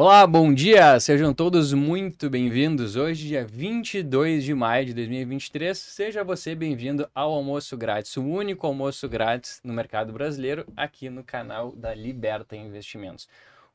Olá, bom dia! Sejam todos muito bem-vindos. Hoje, dia 22 de maio de 2023, seja você bem-vindo ao Almoço Grátis, o único almoço grátis no mercado brasileiro, aqui no canal da Liberta Investimentos.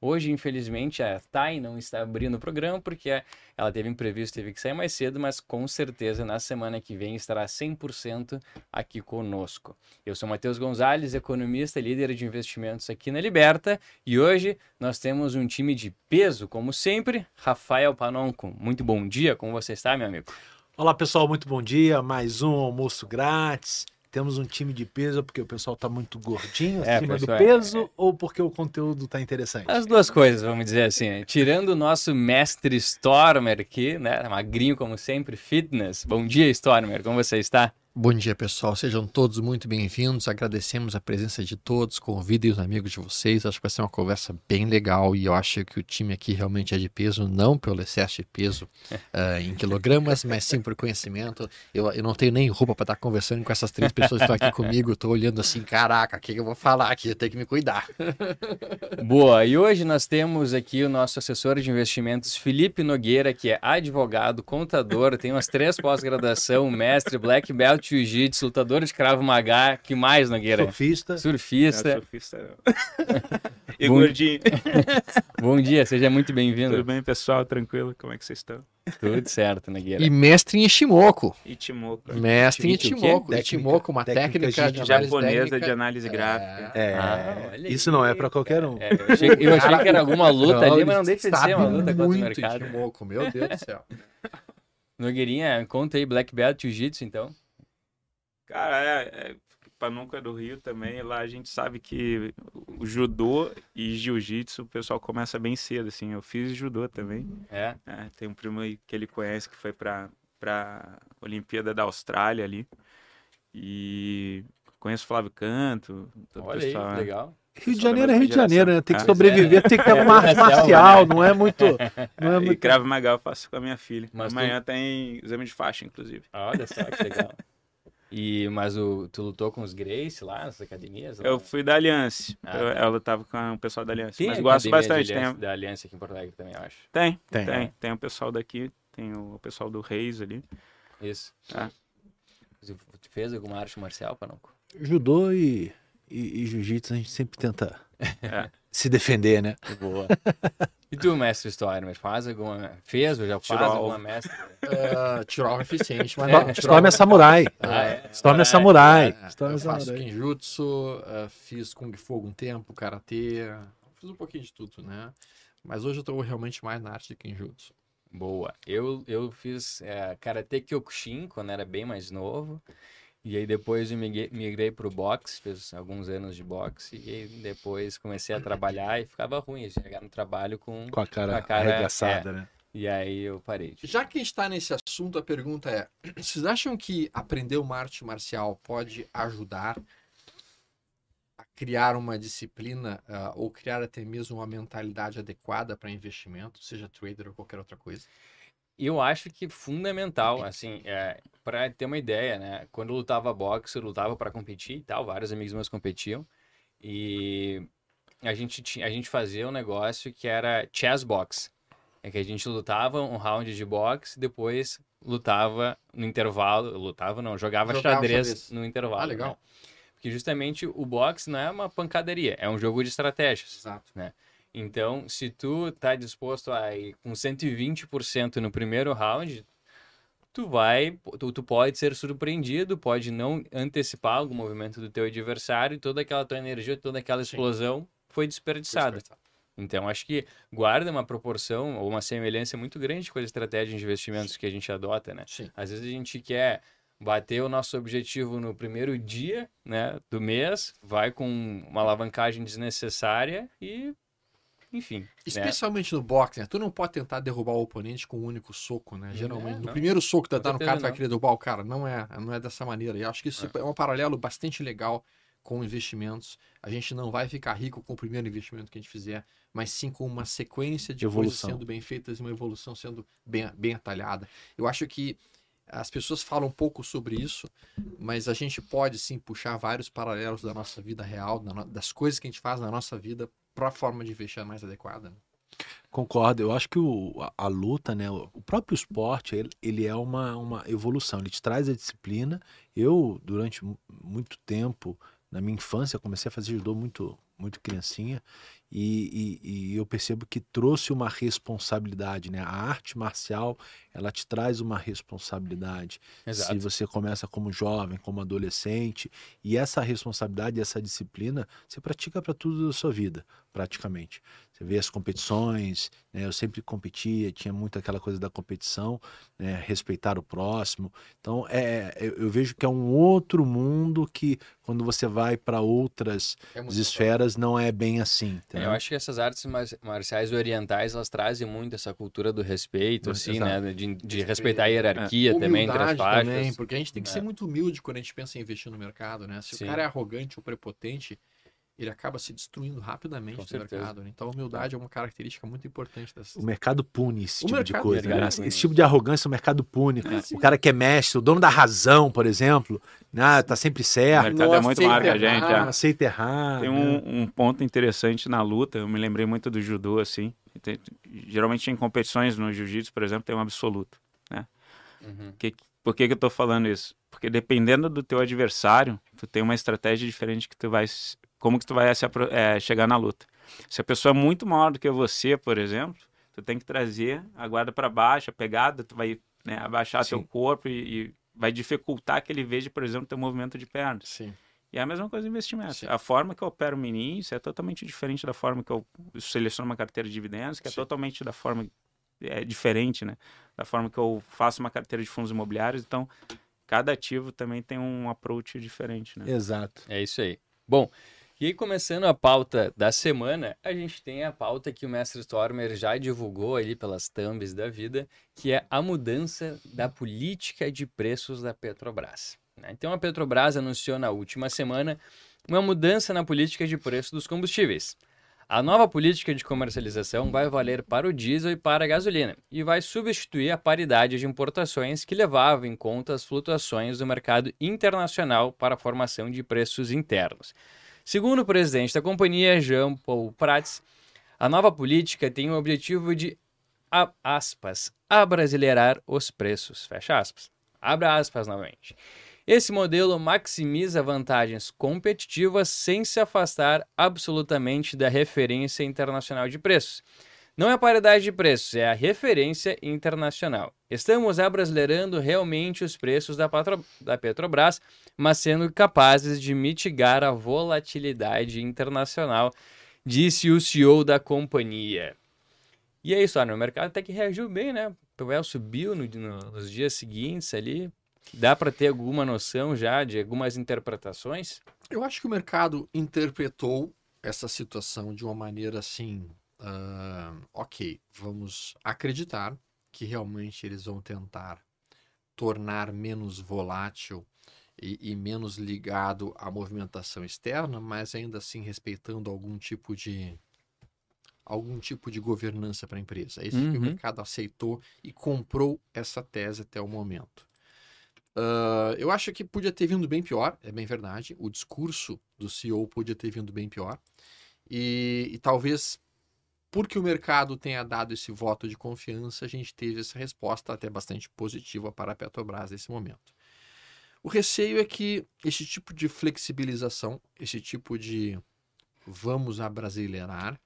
Hoje, infelizmente, a Thay não está abrindo o programa porque ela teve imprevisto, teve que sair mais cedo, mas com certeza na semana que vem estará 100% aqui conosco. Eu sou Matheus Gonzalez, economista e líder de investimentos aqui na Liberta, e hoje nós temos um time de peso, como sempre, Rafael Panonco. Muito bom dia, como você está, meu amigo? Olá, pessoal, muito bom dia. Mais um almoço grátis. Temos um time de peso porque o pessoal está muito gordinho É, acima do pessoal, peso é. ou porque o conteúdo está interessante? As duas coisas, vamos dizer assim. né? Tirando o nosso mestre Stormer aqui, né? Magrinho como sempre, fitness. Bom dia, Stormer. Como você está? Bom dia, pessoal. Sejam todos muito bem-vindos. Agradecemos a presença de todos. Convidem os amigos de vocês. Acho que vai ser uma conversa bem legal e eu acho que o time aqui realmente é de peso, não pelo excesso de peso ah, em quilogramas, mas sim por conhecimento. Eu, eu não tenho nem roupa para estar conversando com essas três pessoas que estão aqui comigo. Estou olhando assim, caraca, o que, que eu vou falar aqui? Eu tenho que me cuidar. Boa, e hoje nós temos aqui o nosso assessor de investimentos, Felipe Nogueira, que é advogado, contador, tem umas três pós-graduação, mestre, black belt, jiu-jitsu, lutador de cravo magá, que mais, Nogueira? Surfista. Surfista. Não, surfista não. e Bom- gordinho. Bom dia, seja muito Tudo bem-vindo. bem, pessoal? Tranquilo? Como é que vocês estão? Tudo certo, Nogueira. E mestre em Ishimoku. E Timoco. Mestre em. Técnica- Ishimoku, uma técnica técnica, de de- Japonesa técnica. de análise gráfica. É, Ah, olha isso aí. não é para qualquer um. É, eu achei, eu achei que era alguma luta ali, mas não deixa de ser uma luta contra o mercado. Ishimoku, meu Deus do céu. Nogueirinha, conta aí Black Belt Jiu-Jitsu, então. Cara, é, é Panuca do Rio também. Lá a gente sabe que o judô e jiu-jitsu o pessoal começa bem cedo, assim. Eu fiz judô também. É. É, tem um primo aí que ele conhece que foi pra, pra Olimpíada da Austrália ali. E conheço o Flávio Canto. todo o Olha aí, pessoal, que né? legal. Rio de Janeiro é Rio de Janeiro, né? Tem que geração. sobreviver, tem que ter uma arte É, selva, marcial, não é muito. Não é E muito... Cravo Magal eu faço com a minha filha. Mas Amanhã tem exame de faixa, inclusive. Olha só que legal. E, mas o, tu lutou com os Grace lá nas academias? lá? Eu fui da Aliança. Ah, Eu- tá. ela tava com o pessoal da Aliança. Tem mas gosto bastante. Tem, aliança- da Aliança aqui em Porto Alegre também, eu acho. tem, Tem. tem, tem. o pessoal daqui, tem o pessoal do Reis ali. Isso. Tu tu fez alguma arte marcial, Panonco? Judô e, e, e jiu-jitsu a gente sempre tenta É. se defender, né? Boa. E tu, mestre História, mas faz alguma... Fez ou já faz Tirou alguma mestre? Uh, Tirol é eficiente, mas Storm- Storm é samurai. Ah, é? Storm é samurai. É, Storm é eu faço samurai. Kenjutsu, uh, fiz Kung Fu um tempo, Karatê, fiz um pouquinho de tudo, né? Mas hoje eu tô realmente mais na arte de Kenjutsu. Boa. Eu, eu fiz é, Karate Kyokushin quando era bem mais novo. E aí depois eu migrei, migrei pro boxe, fiz alguns anos de boxe. E depois comecei a trabalhar e ficava ruim chegar no trabalho com... Com a cara, Com a cara, arregaçada, né? E aí eu parei. de- Já que a gente está nesse assunto, a pergunta é: vocês acham que aprender uma arte marcial pode ajudar a criar uma disciplina ah, ou criar até mesmo uma mentalidade adequada para investimento, seja trader ou qualquer outra coisa? Eu acho que fundamental, assim, é, para ter uma ideia, né? Quando eu lutava boxe, eu lutava para competir e tal, vários amigos meus competiam. E a gente tinha, a gente fazia um negócio que era chess box. É que a gente lutava um round de boxe, depois lutava no intervalo, lutava não, jogava, Jogava xadrez, xadrez. no intervalo. Ah, legal. né? Porque justamente o boxe não é uma pancadaria, é um jogo de estratégias. Exato. Então, se tu tá disposto a ir com 120% no primeiro round, tu vai, tu, tu pode ser surpreendido, pode não antecipar algum movimento do teu adversário e toda aquela tua energia, toda aquela Sim. explosão foi desperdiçada. Então, acho que guarda uma proporção ou uma semelhança muito grande com a estratégia de investimentos que a gente adota, né? Sim. Às vezes a gente quer bater o nosso objetivo no primeiro dia, né, do mês, vai com uma alavancagem desnecessária e, enfim, né? Especialmente no boxe, né? Tu não pode tentar derrubar o oponente com um único soco, né? Geralmente, no não. primeiro soco que tu dá no cara, tu vai querer derrubar o cara. Não é, não é dessa maneira. E acho que isso é. um paralelo bastante legal com investimentos. A gente não vai ficar rico com o primeiro investimento que a gente fizer, mas sim com uma sequência de coisas Evolução. sendo bem feitas e uma evolução sendo bem, bem atalhada. Eu acho que as pessoas falam um pouco sobre isso, mas a gente pode sim puxar vários paralelos da nossa vida real, da no- das coisas que a gente faz na nossa vida para a forma de investir mais adequada. Concordo. Eu acho que o, a, a luta, né, o o próprio esporte, ele, ele é uma, uma evolução. Ele te traz a disciplina. Eu, durante mu- muito tempo, na minha infância, comecei a fazer judô muito, muito criancinha. E, e- e eu percebo que trouxe uma responsabilidade, né? A arte marcial, ela te traz uma responsabilidade. Se Exato. você começa como jovem, como adolescente, e essa responsabilidade, essa disciplina, você pratica para tudo da sua vida, praticamente. Você vê as competições, né? Eu sempre competia, tinha muito aquela coisa da competição, né? Respeitar o próximo. Então, é, eu, eu vejo que é um outro mundo que, quando você vai para outras É esferas, não é bem assim. É? Eu acho que essas artes mar- marciais orientais, elas trazem muito essa cultura do respeito, assim, exato. né? De, de respeitar a hierarquia também entre as faixas. também, porque a gente tem que É. ser muito humilde quando a gente pensa em investir no mercado, né? Se Sim. o cara é arrogante ou prepotente, ele acaba se destruindo rapidamente Com no certeza. mercado. né? Então, a humildade é uma característica muito importante dessas. O mercado pune esse O tipo de mercado- coisa. mercado né? pune Esse isso. tipo de arrogância o mercado pune. É, o cara que é mestre, o dono da razão, por exemplo, né? tá sempre O certo, mercado não é muito maior que a aceita gente. errar, não é. aceita errar. Tem né? um, um ponto interessante na luta, eu me lembrei muito do judô, assim. Tem- geralmente em competições no jiu-jitsu, por exemplo, tem um absoluto. Uhum. Que- por que, que eu tô falando isso? Porque dependendo do teu adversário, tu tem uma estratégia diferente que tu vai... Como que tu vai se eh, chegar na luta. Se a pessoa é muito maior do que você, por exemplo, tu tem que trazer a guarda para baixo, a pegada, tu vai né, abaixar teu Sim. corpo e, e vai dificultar que ele veja, por exemplo, teu movimento de pernas. Sim. E é a mesma coisa do investimento. Sim. A forma que eu opero o índice é totalmente diferente da forma que eu seleciono uma carteira de dividendos, que é Sim. totalmente da forma é diferente, né? Da forma que eu faço uma carteira de fundos imobiliários. Então, cada ativo também tem um approach diferente, né? Exato. É isso aí. Bom, e aí começando a pauta da semana, a gente tem a pauta que o Mestre Stormer já divulgou ali pelas thumbs da vida, que é a mudança da política de preços da Petrobras. né? Então a Petrobras anunciou na última semana uma mudança na política de preço dos combustíveis. A nova política de comercialização vai valer para o diesel e para a gasolina e vai substituir a paridade de importações que levava em conta as flutuações do mercado internacional para a formação de preços internos. Segundo o presidente da companhia, Jean Paul Prats, a nova política tem o objetivo de, a- aspas, abrasileirar os preços, fecha aspas. Abra aspas novamente. Esse modelo maximiza vantagens competitivas sem se afastar absolutamente da referência internacional de preços. Não é a paridade de preços, é a referência internacional. Estamos abrasileirando realmente os preços da, Patro- da Petrobras, mas sendo capazes de mitigar a volatilidade internacional, disse o CEO da companhia. E é isso, ah, o mercado até que reagiu bem, né? O PVL subiu no- nos dias seguintes ali. Dá para ter alguma noção já de algumas interpretações? Eu acho que o mercado interpretou essa situação de uma maneira assim. Ah, ok, vamos acreditar que realmente eles vão tentar tornar menos volátil e, e menos ligado à movimentação externa, mas ainda assim respeitando algum tipo de algum tipo de governança para a empresa. É isso que o Uhum. mercado aceitou e comprou essa tese até o momento. Ah, eu acho que podia ter vindo bem pior, é bem verdade. O discurso do CEO podia ter vindo bem pior. E, e talvez porque o mercado tenha dado esse voto de confiança, a gente teve essa resposta até bastante positiva para a Petrobras nesse momento. O receio é que esse tipo de flexibilização, esse tipo de vamos abrasileirar,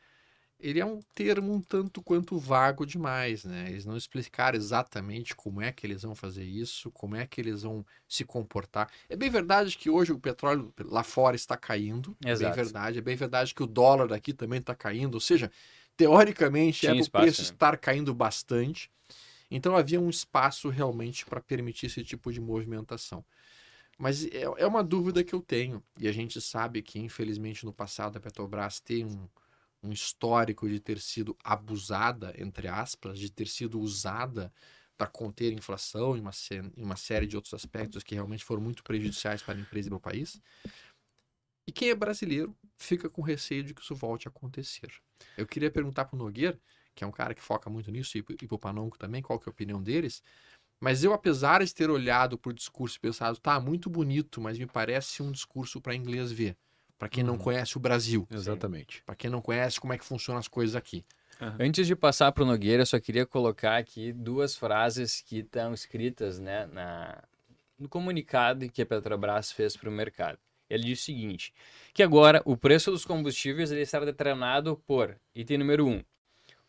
ele é um termo um tanto quanto vago demais, né? Eles não explicaram exatamente como é que eles vão fazer isso, como é que eles vão se comportar. É bem verdade que hoje o petróleo lá fora está caindo, é Exato. bem verdade. É bem verdade que o dólar aqui também está caindo, ou seja, teoricamente Tinha é o espaço, preço né? estar caindo bastante. Então havia um espaço realmente para permitir esse tipo de movimentação. Mas é, é uma dúvida que eu tenho. E a gente sabe que, infelizmente, no passado a Petrobras tem um, um histórico de ter sido abusada, entre aspas, de ter sido usada para conter a inflação e uma, e uma série de outros aspectos que realmente foram muito prejudiciais para a empresa e para o país. E quem é brasileiro fica com receio de que isso volte a acontecer. Eu queria perguntar para o Nogueira, que é um cara que foca muito nisso, e para o Panonco também, qual que é a opinião deles. Mas eu, apesar de ter olhado para o discurso e pensado, tá, muito bonito, mas me parece um discurso para inglês ver. Para quem não Uhum. conhece o Brasil. Exatamente. Para quem não conhece como é que funcionam as coisas aqui. Aham. Antes de passar para o Nogueira, eu só queria colocar aqui duas frases que estão escritas né, na, no comunicado que a Petrobras fez para o mercado. Ele diz o seguinte, que agora o preço dos combustíveis ele será determinado por, item número 1, um,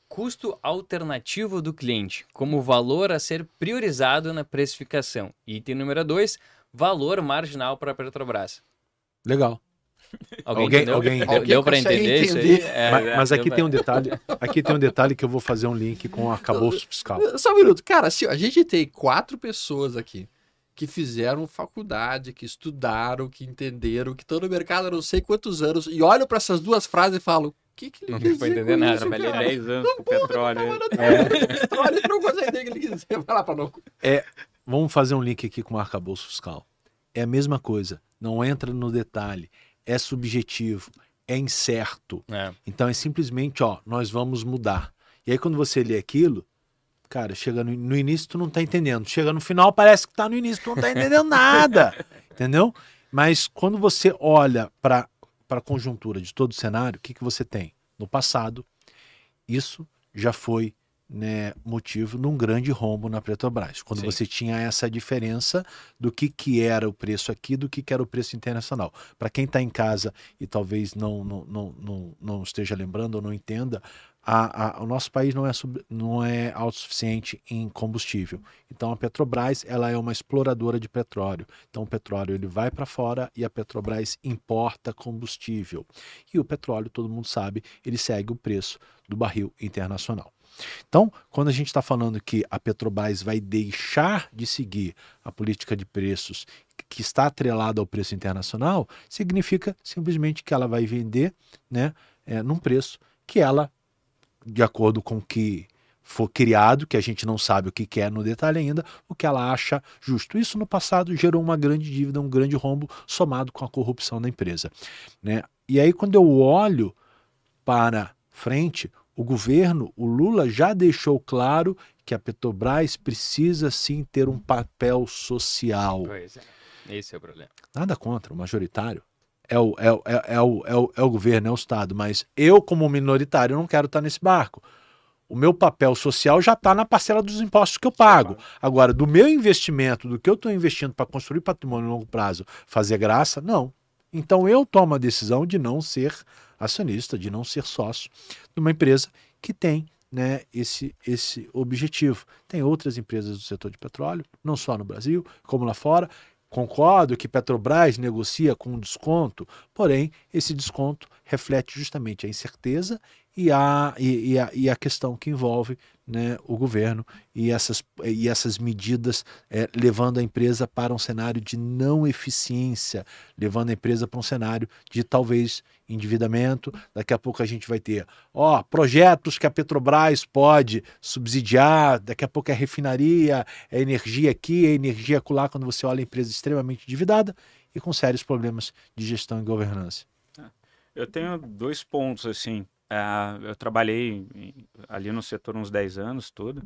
custo alternativo do cliente, como valor a ser priorizado na precificação. Item número 2, valor marginal para a Petrobras. Legal. Alguém, Alguém- entendeu? alguém- Deu- alguém Deu para entender, isso aí? É, mas, é, mas aqui pra- tem um detalhe. Aqui tem um detalhe que eu vou fazer um link com o arcabouço fiscal. Só um minuto. Cara, ó, a gente tem quatro pessoas aqui que fizeram faculdade, que estudaram, que entenderam, que estão no mercado há não sei quantos anos, e olham para essas duas frases e falam: o que, que ele Não quis dizer entender com nada, isso, Trabalhei cara? 10 anos com petróleo. É. Tu não consegue entender o que ele quis dizer. Vai lá pra não. Vamos fazer um link aqui com o arcabouço fiscal. É a mesma coisa. Não entra no detalhe. É subjetivo. É incerto. É. Então é simplesmente, ó, nós vamos mudar. E aí quando você lê aquilo, cara, chega no, no início tu não tá entendendo. Chega no final parece que tá no início, tu não tá entendendo nada. entendeu? Mas quando você olha para a conjuntura de todo o cenário, o que, que você tem? No passado, isso já foi né, motivo num grande rombo na Petrobras. Quando Sim. você tinha essa diferença do que, que era o preço aqui do que, que era o preço internacional. Para quem está em casa e talvez não, não, não, não, não esteja lembrando ou não entenda, a, a- o nosso país não é, sub- não é autossuficiente em combustível. Então a Petrobras ela é uma exploradora de petróleo. Então o petróleo ele vai para fora e a Petrobras importa combustível. E o petróleo, todo mundo sabe, ele segue o preço do barril internacional. Então, quando a gente está falando que a Petrobras vai deixar de seguir a política de preços que está atrelada ao preço internacional, significa simplesmente que ela vai vender né, é, num preço que ela, de acordo com o que for criado, que a gente não sabe o que que é no detalhe ainda, o que ela acha justo. Isso no passado gerou uma grande dívida, um grande rombo somado com a corrupção da empresa. Né? E aí, quando eu olho para frente, o governo, o Lula já deixou claro que a Petrobras precisa sim ter um papel social. Pois é. Esse é o problema. Nada contra o majoritário. É o, é, o- é, é o, é, o, é o governo, é o Estado, mas eu, como minoritário, não quero estar nesse barco. O meu papel social já está na parcela dos impostos que eu pago. Agora, do meu investimento, do que eu estou investindo para construir patrimônio a longo prazo, fazer graça, não. Então eu tomo a decisão de não ser acionista, de não ser sócio de uma empresa que tem né, esse, esse objetivo. Tem outras empresas do setor de petróleo, não só no Brasil, como lá fora. Concordo que Petrobras negocia com desconto, porém, esse desconto reflete justamente a incerteza e a, e, e a, e a questão que envolve né, o governo e essas, e essas medidas eh, levando a empresa para um cenário de não eficiência, levando a empresa para um cenário de talvez endividamento. Daqui a pouco a gente vai ter ó, projetos que a Petrobras pode subsidiar, daqui a pouco é refinaria, é energia aqui, é energia acolá, quando você olha a empresa extremamente endividada e com sérios problemas de gestão e governança. Eu tenho dois pontos, assim. Ah, eu trabalhei ali no setor uns 10 anos, tudo.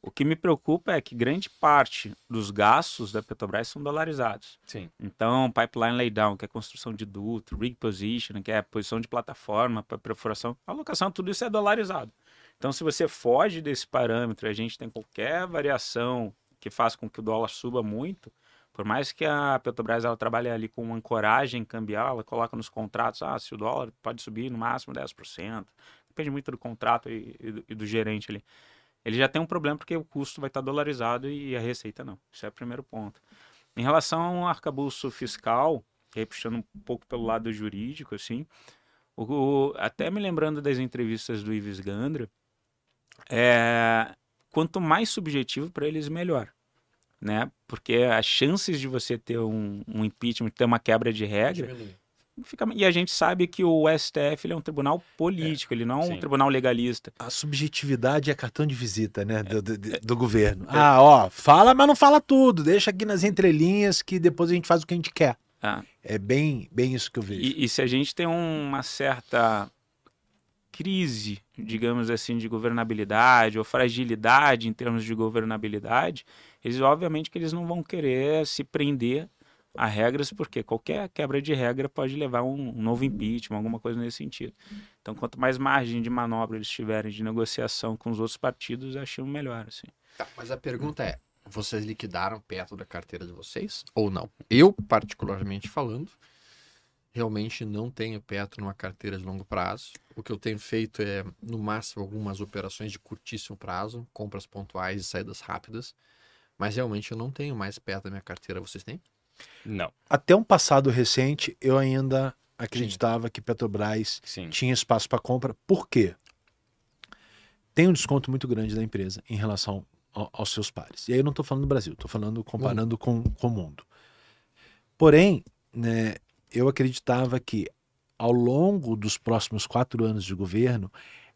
O que me preocupa é que grande parte dos gastos da Petrobras são dolarizados. Sim. Então, pipeline laydown, que é construção de duto, rig position, que é posição de plataforma para perfuração, alocação, tudo isso é dolarizado. Então, se você foge desse parâmetro, e a gente tem qualquer variação que faça com que o dólar suba muito, por mais que a Petrobras ela trabalhe ali com uma ancoragem cambial, ela coloca nos contratos, ah, se o dólar pode subir no máximo 10%, depende muito do contrato e, e do, e do gerente ali. Ele já tem um problema porque o custo vai estar dolarizado e a receita não. Isso é o primeiro ponto. Em relação ao arcabouço fiscal, aí puxando um pouco pelo lado jurídico, assim, o, o- até me lembrando das entrevistas do Ives Gandra, é, quanto mais subjetivo para eles, melhor. Né? Porque as chances de você ter um, um impeachment, ter uma quebra de regra, fica... e a gente sabe que o STF ele é um tribunal político, ele não é um sim. tribunal legalista. A subjetividade é cartão de visita né, do, do, do governo. Ah, ó, fala, mas não fala tudo. Deixa aqui nas entrelinhas que depois a gente faz o que a gente quer. Ah, É bem, bem isso que eu vejo. E, e se a gente tem uma certa crise, digamos assim, de governabilidade ou fragilidade em termos de governabilidade, eles obviamente que eles não vão querer se prender a regras, porque qualquer quebra de regra pode levar a um novo impeachment, alguma coisa nesse sentido. Então, quanto mais margem de manobra eles tiverem de negociação com os outros partidos, acham melhor. Assim. Tá, mas a pergunta é: vocês liquidaram perto da carteira de vocês ou não? Eu, particularmente falando, realmente não tenho Petro numa carteira de longo prazo. O que eu tenho feito é, no máximo, algumas operações de curtíssimo prazo, compras pontuais e saídas rápidas. Mas realmente eu não tenho mais Petro na minha carteira. Vocês têm? Não. Até um passado recente, eu ainda acreditava que Petrobras Sim. tinha espaço para compra. Por quê? Tem um desconto muito grande da empresa em relação ao- aos seus pares. E aí eu não estou falando do Brasil, estou falando comparando com, com o mundo. Porém, né, eu acreditava que ao longo dos próximos quatro anos de governo,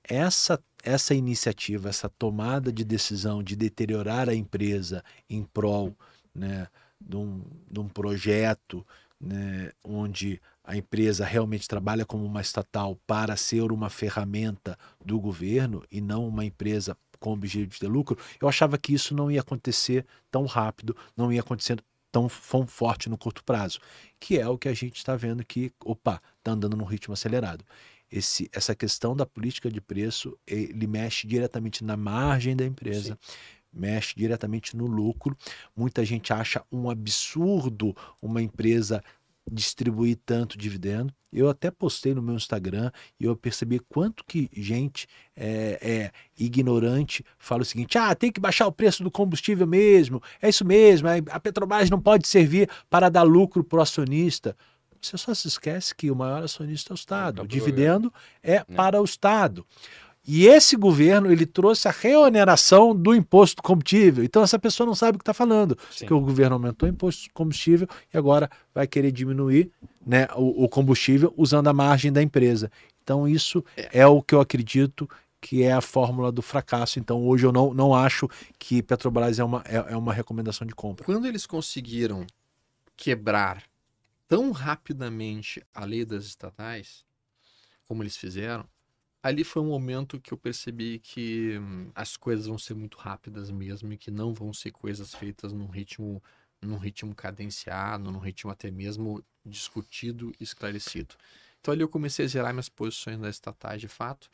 essa, essa iniciativa, essa tomada de decisão de deteriorar a empresa em prol né, de, um, de um projeto né, onde a empresa realmente trabalha como uma estatal para ser uma ferramenta do governo e não uma empresa com objetivo de lucro, eu achava que isso não ia acontecer tão rápido, não ia acontecer tão, tão forte no curto prazo, que é o que a gente está vendo que, opa, está andando num ritmo acelerado. Esse, essa questão da política de preço, ele mexe diretamente na margem da empresa, mexe diretamente no lucro. Muita gente acha um absurdo uma empresa distribuir tanto dividendo. Eu até postei no meu Instagram e eu percebi quanto que gente é, é ignorante fala o seguinte: ah, tem que baixar o preço do combustível mesmo, é isso mesmo, a Petrobras não pode servir para dar lucro para o acionista. Você só se esquece que o maior acionista é o Estado. É o O dividendo é para o Estado. E esse governo ele trouxe a reoneração do imposto combustível. Então essa pessoa não sabe o que está falando. Sim. Porque o governo aumentou o imposto combustível e agora vai querer diminuir né, o, o combustível usando a margem da empresa. Então isso é. o que eu acredito que é a fórmula do fracasso. Então hoje eu não, não acho que Petrobras é uma, é, é uma recomendação de compra. Quando eles conseguiram quebrar tão rapidamente a lei das estatais, como eles fizeram, ali foi um momento que eu percebi que hum, as coisas vão ser muito rápidas mesmo e que não vão ser coisas feitas num ritmo num ritmo cadenciado, num ritmo até mesmo discutido esclarecido. Então ali eu comecei a zerar minhas posições das estatais de fato.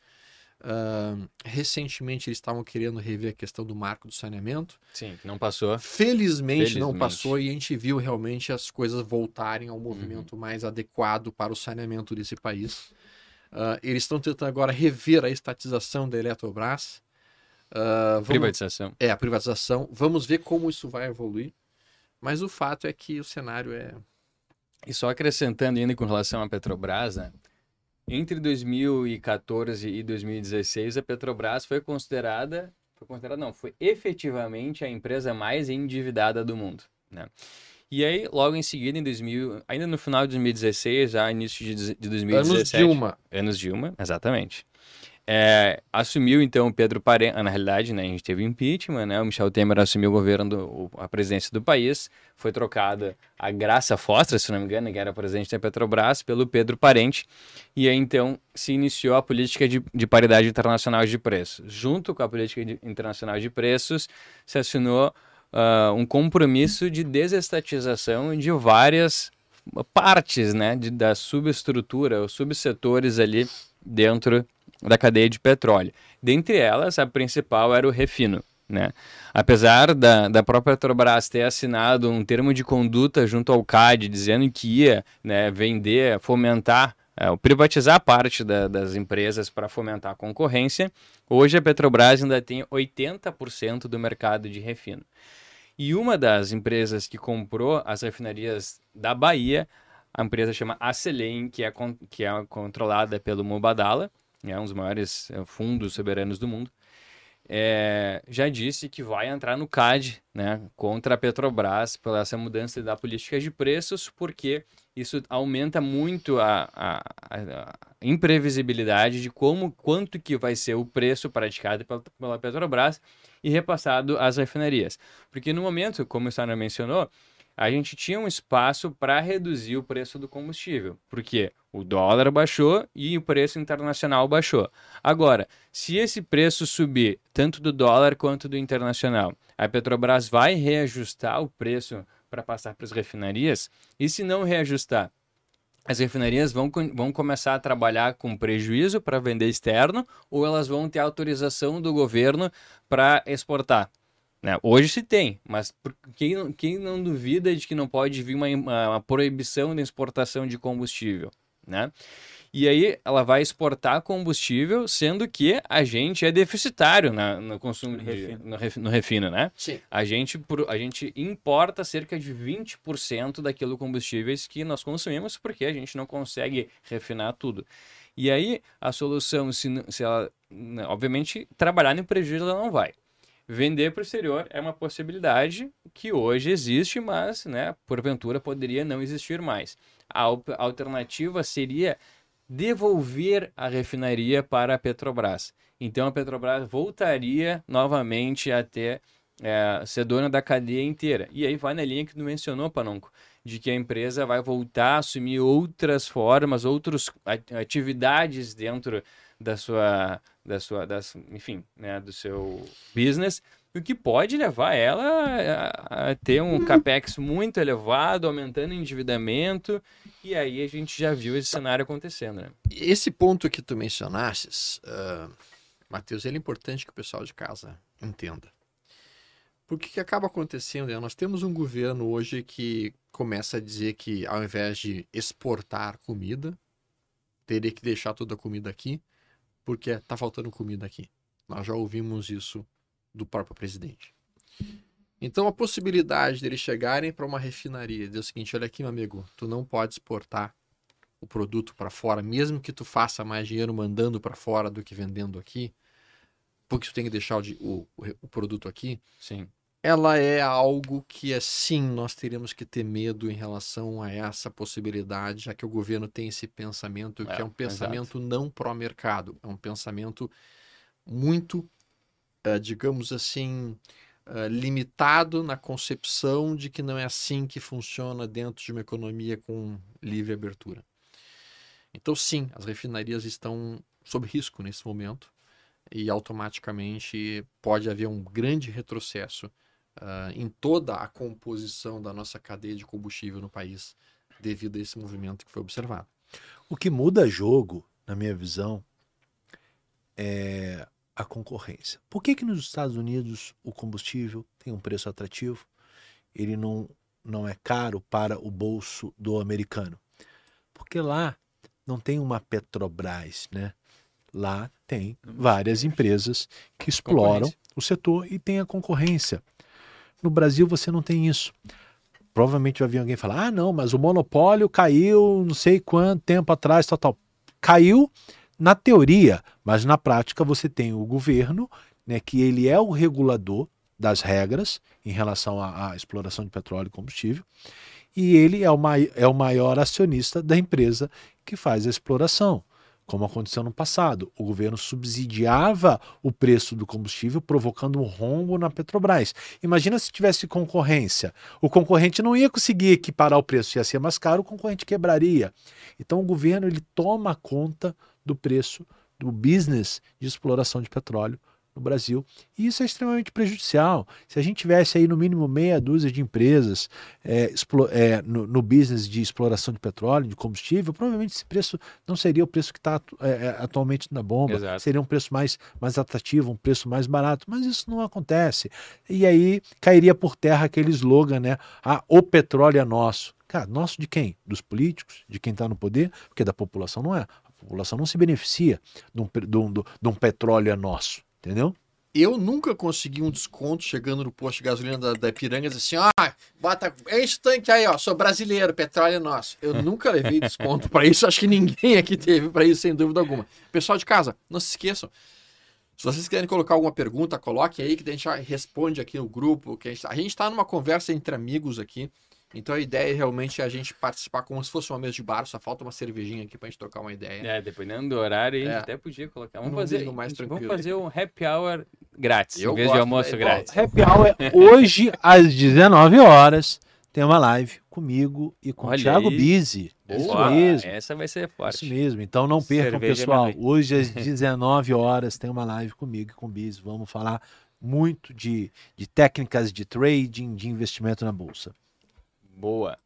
Uh, recentemente eles estavam querendo rever a questão do marco do saneamento. Sim, não passou. Felizmente, não Felizmente. passou e a gente viu realmente as coisas voltarem ao movimento mais adequado para o saneamento desse país. Uh, eles estão tentando agora rever a estatização da Eletrobras. Uh, vamos- Privatização. É, a privatização. Vamos ver como isso vai evoluir. Mas o fato é que o cenário é. E só acrescentando ainda com relação à Petrobras, né? Entre 2014 e 2016, a Petrobras foi considerada, foi considerada não, foi efetivamente a empresa mais endividada do mundo, né? E aí, logo em seguida, em 2000, ainda no final de 2016, já início de, de 2017, Anos Dilma. anos Dilma, exatamente. É, assumiu então Pedro Parente, na realidade, né, a gente teve impeachment, né, o Michel Temer assumiu o governo, do, a presidência do país, foi trocada a Graça Foster, se não me engano, que era presidente da Petrobras, pelo Pedro Parente, e aí então se iniciou a política de, de paridade internacional de preços. Junto com a política de- internacional de preços, se assinou ah, um compromisso de desestatização de várias partes né, de, da subestrutura, os subsetores ali dentro da cadeia de petróleo. Dentre elas, a principal era o refino. Né? Apesar da, da própria Petrobras ter assinado um termo de conduta junto ao CAD dizendo que ia né, vender, fomentar, é, privatizar parte da- das empresas para fomentar a concorrência, hoje a Petrobras ainda tem 80% do mercado de refino. E uma das empresas que comprou as refinarias da Bahia, a empresa chama Acelen, que é, que é controlada pelo Mubadala, é um dos maiores eh, fundos soberanos do mundo, é, já disse que vai entrar no CAD né, contra a Petrobras pela essa mudança da política de preços, porque isso aumenta muito a, a- a- imprevisibilidade de como quanto que vai ser o preço praticado pela, pela Petrobras e repassado às refinarias. Porque no momento, como o Sara mencionou, a gente tinha um espaço para reduzir o preço do combustível, porque o dólar baixou e o preço internacional baixou. Agora, se esse preço subir, tanto do dólar quanto do internacional, a Petrobras vai reajustar o preço para passar para as refinarias. E se não reajustar, as refinarias vão, vão começar a trabalhar com prejuízo para vender externo ou elas vão ter autorização do governo para exportar. Né? Hoje se tem, mas quem, quem não duvida de que não pode vir uma, uma proibição da exportação de combustível? Né? E aí ela vai exportar combustível, sendo que a gente é deficitário na, no consumo no refino. De, no, no refino, né? Sim. A gente, a gente importa cerca de 20% daquilo combustíveis que nós consumimos porque a gente não consegue refinar tudo. E aí a solução, se, se ela, né, obviamente, trabalhar no prejuízo ela não vai. Vender para o exterior é uma possibilidade que hoje existe, mas, né, porventura poderia não existir mais. A alternativa seria devolver a refinaria para a Petrobras. Então a Petrobras voltaria novamente a ter é, ser dona da cadeia inteira. E aí vai na linha que tu mencionou, Panonco, de que a empresa vai voltar a assumir outras formas, outras atividades dentro da sua, da sua, das, enfim, né, do seu business o que pode levar ela a, ter um capex muito elevado, aumentando o endividamento, e aí a gente já viu esse cenário acontecendo. Né? Esse ponto que tu mencionastes, uh, Matheus, ele é importante que o pessoal de casa entenda. Porque o que acaba acontecendo é, nós temos um governo hoje que começa a dizer que ao invés de exportar comida, teria que deixar toda a comida aqui, porque está faltando comida aqui. Nós já ouvimos isso do próprio presidente. Então a possibilidade deles chegarem para uma refinaria e dizer o seguinte, olha aqui, meu amigo, tu não pode exportar o produto para fora, mesmo que tu faça mais dinheiro mandando para fora do que vendendo aqui, porque tu tem que deixar o, o, o produto aqui. Sim. Ela é algo que, assim, nós teríamos que ter medo em relação a essa possibilidade, já que o governo tem esse pensamento, é, que é um pensamento exato. não pró-mercado, é um pensamento muito uh, digamos assim, uh, limitado na concepção de que não é assim que funciona dentro de uma economia com livre abertura. Então, sim, as refinarias estão sob risco nesse momento e automaticamente pode haver um grande retrocesso uh, em toda a composição da nossa cadeia de combustível no país devido a esse movimento que foi observado. O que muda jogo, na minha visão, é a concorrência. Por que, que nos Estados Unidos o combustível tem um preço atrativo? Ele não, não é caro para o bolso do americano. Porque lá não tem uma Petrobras, né? Lá tem várias empresas que exploram o setor e tem a concorrência. No Brasil você não tem isso. Provavelmente vai vir alguém falar: ah, não, mas o monopólio caiu não sei quanto tempo atrás, tal, tal. Caiu na teoria, mas na prática você tem o governo, né, que ele é o regulador das regras em relação à, à exploração de petróleo e combustível, e ele é o, é o maior acionista da empresa que faz a exploração como aconteceu no passado. O governo subsidiava o preço do combustível, provocando um rombo na Petrobras. Imagina se tivesse concorrência. O concorrente não ia conseguir equiparar o preço, ia ser mais caro, o concorrente quebraria. Então o governo ele toma conta do preço do business de exploração de petróleo no Brasil. E isso é extremamente prejudicial. Se a gente tivesse aí no mínimo meia dúzia de empresas é, é, no, no, business de exploração de petróleo, de combustível, provavelmente esse preço não seria o preço que está é, é, atualmente na bomba. Exato. Seria um preço mais, mais atrativo, um preço mais barato. Mas isso não acontece. E aí cairia por terra aquele slogan, né? Ah, o petróleo é nosso. Cara, nosso de quem? Dos políticos? De quem está no poder? Porque da população não é. A população não se beneficia de um, de um, de um petróleo é nosso. Entendeu? Eu nunca consegui um desconto chegando no posto de gasolina da, da Ipiranga assim, ó, ah, bota, enche o tanque aí, ó, sou brasileiro, petróleo é nosso. Eu nunca levei desconto para isso, acho que ninguém aqui teve para isso, sem dúvida alguma. Pessoal de casa, não se esqueçam. Se vocês quiserem colocar alguma pergunta, coloque aí que a gente responde aqui no grupo. Que a gente está numa conversa entre amigos aqui. Então a ideia realmente é a gente participar como se fosse uma mesa de bar, só falta uma cervejinha aqui pra gente trocar uma ideia. É, dependendo do horário, a gente é. até podia colocar. Vamos fazer, mais vamos fazer um happy hour grátis, Eu em vez de almoço grátis. Happy hour é hoje às 19 horas. Tem uma live comigo e com Olha o Thiago Bizzi. Isso mesmo. Essa vai ser forte. Isso mesmo. Então não percam, Cerveja pessoal. Hoje às 19 horas tem uma live comigo e com o Bizzi. Vamos falar muito de, de técnicas de trading, de investimento na bolsa. Boa.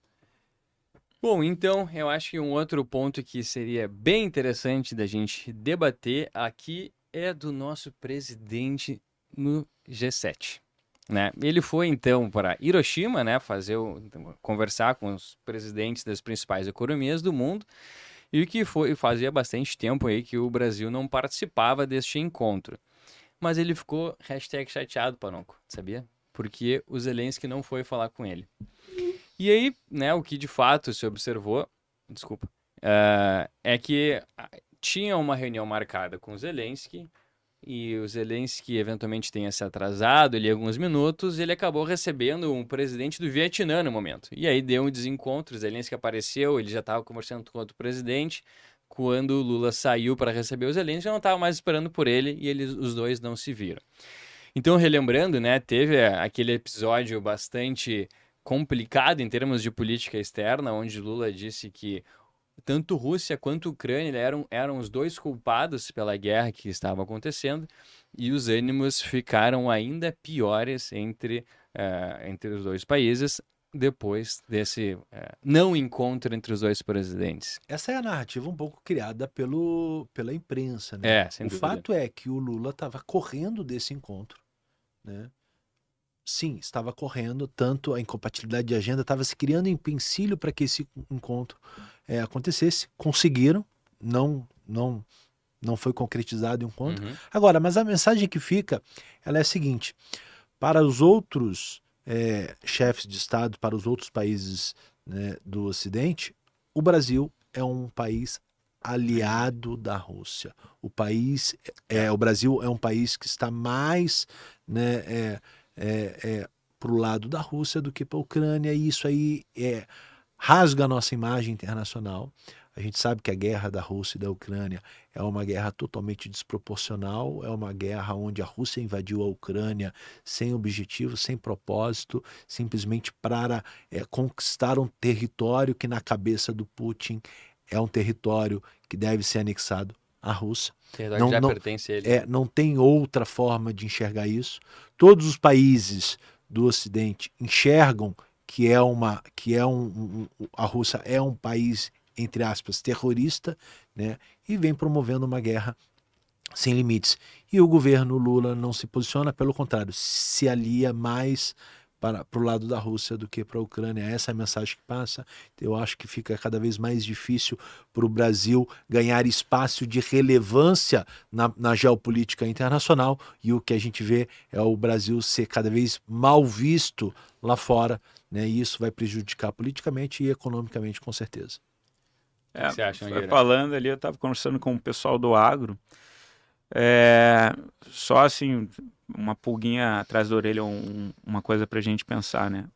Bom, então eu acho que um outro ponto que seria bem interessante da gente debater aqui é do nosso presidente no G7. Né? Ele foi então para Hiroshima, né, fazer o, conversar com os presidentes das principais economias do mundo e que foi fazia bastante tempo aí que o Brasil não participava deste encontro. Mas ele ficou chateado, Panonco, sabia? Porque o Zelensky não foi falar com ele. E aí, né, o que de fato se observou, desculpa, uh, é que tinha uma reunião marcada com o Zelensky, e o Zelensky eventualmente tenha se atrasado ali alguns minutos, ele acabou recebendo um presidente do Vietnã no momento. E aí deu um desencontro, o Zelensky apareceu, ele já estava conversando com outro presidente. Quando o Lula saiu para receber o Zelensky, não estava mais esperando por ele e eles, os dois não se viram. Então, relembrando, né, teve aquele episódio bastante complicado em termos de política externa, onde Lula disse que tanto Rússia quanto Ucrânia eram, eram os dois culpados pela guerra que estava acontecendo e os ânimos ficaram ainda piores entre, uh, entre os dois países depois desse uh, não encontro entre os dois presidentes. Essa é a narrativa um pouco criada pelo, pela imprensa. Né? É, o fato é que o Lula estava correndo desse encontro. Né? Sim, estava correndo, tanto a incompatibilidade de agenda estava se criando empecilho para que esse encontro é, acontecesse. Conseguiram, não, não, não foi concretizado o encontro. Uhum. Agora, mas a mensagem que fica, ela é a seguinte: para os outros é, chefes de Estado, para os outros países né, do Ocidente, o Brasil é um país aliado da Rússia. O país é o Brasil é um país que está mais né, é, é, é, para o lado da Rússia do que para a Ucrânia, e isso aí é, rasga a nossa imagem internacional. A gente sabe que a guerra da Rússia e da Ucrânia é uma guerra totalmente desproporcional, é uma guerra onde a Rússia invadiu a Ucrânia sem objetivo, sem propósito, simplesmente para é, conquistar um território que, na cabeça do Putin, é um território que deve ser anexado à Rússia. Não, já não, pertence a ele. É, não tem outra forma de enxergar isso. Todos os países do Ocidente enxergam que é uma que é um, um, a Rússia é um país entre aspas terrorista, né? E vem promovendo uma guerra sem limites. E o governo Lula não se posiciona, pelo contrário, se alia mais para, para o lado da Rússia do que para a Ucrânia. Essa é a mensagem que passa. Eu acho que fica cada vez mais difícil para o Brasil ganhar espaço de relevância na, na geopolítica internacional e o que a gente vê é o Brasil ser cada vez mal visto lá fora, né? E isso vai prejudicar politicamente e economicamente, com certeza. É, você acha, falando ali, eu estava conversando com o pessoal do agro. É, só assim, uma pulguinha atrás da orelha, um, uma coisa para a gente pensar, né?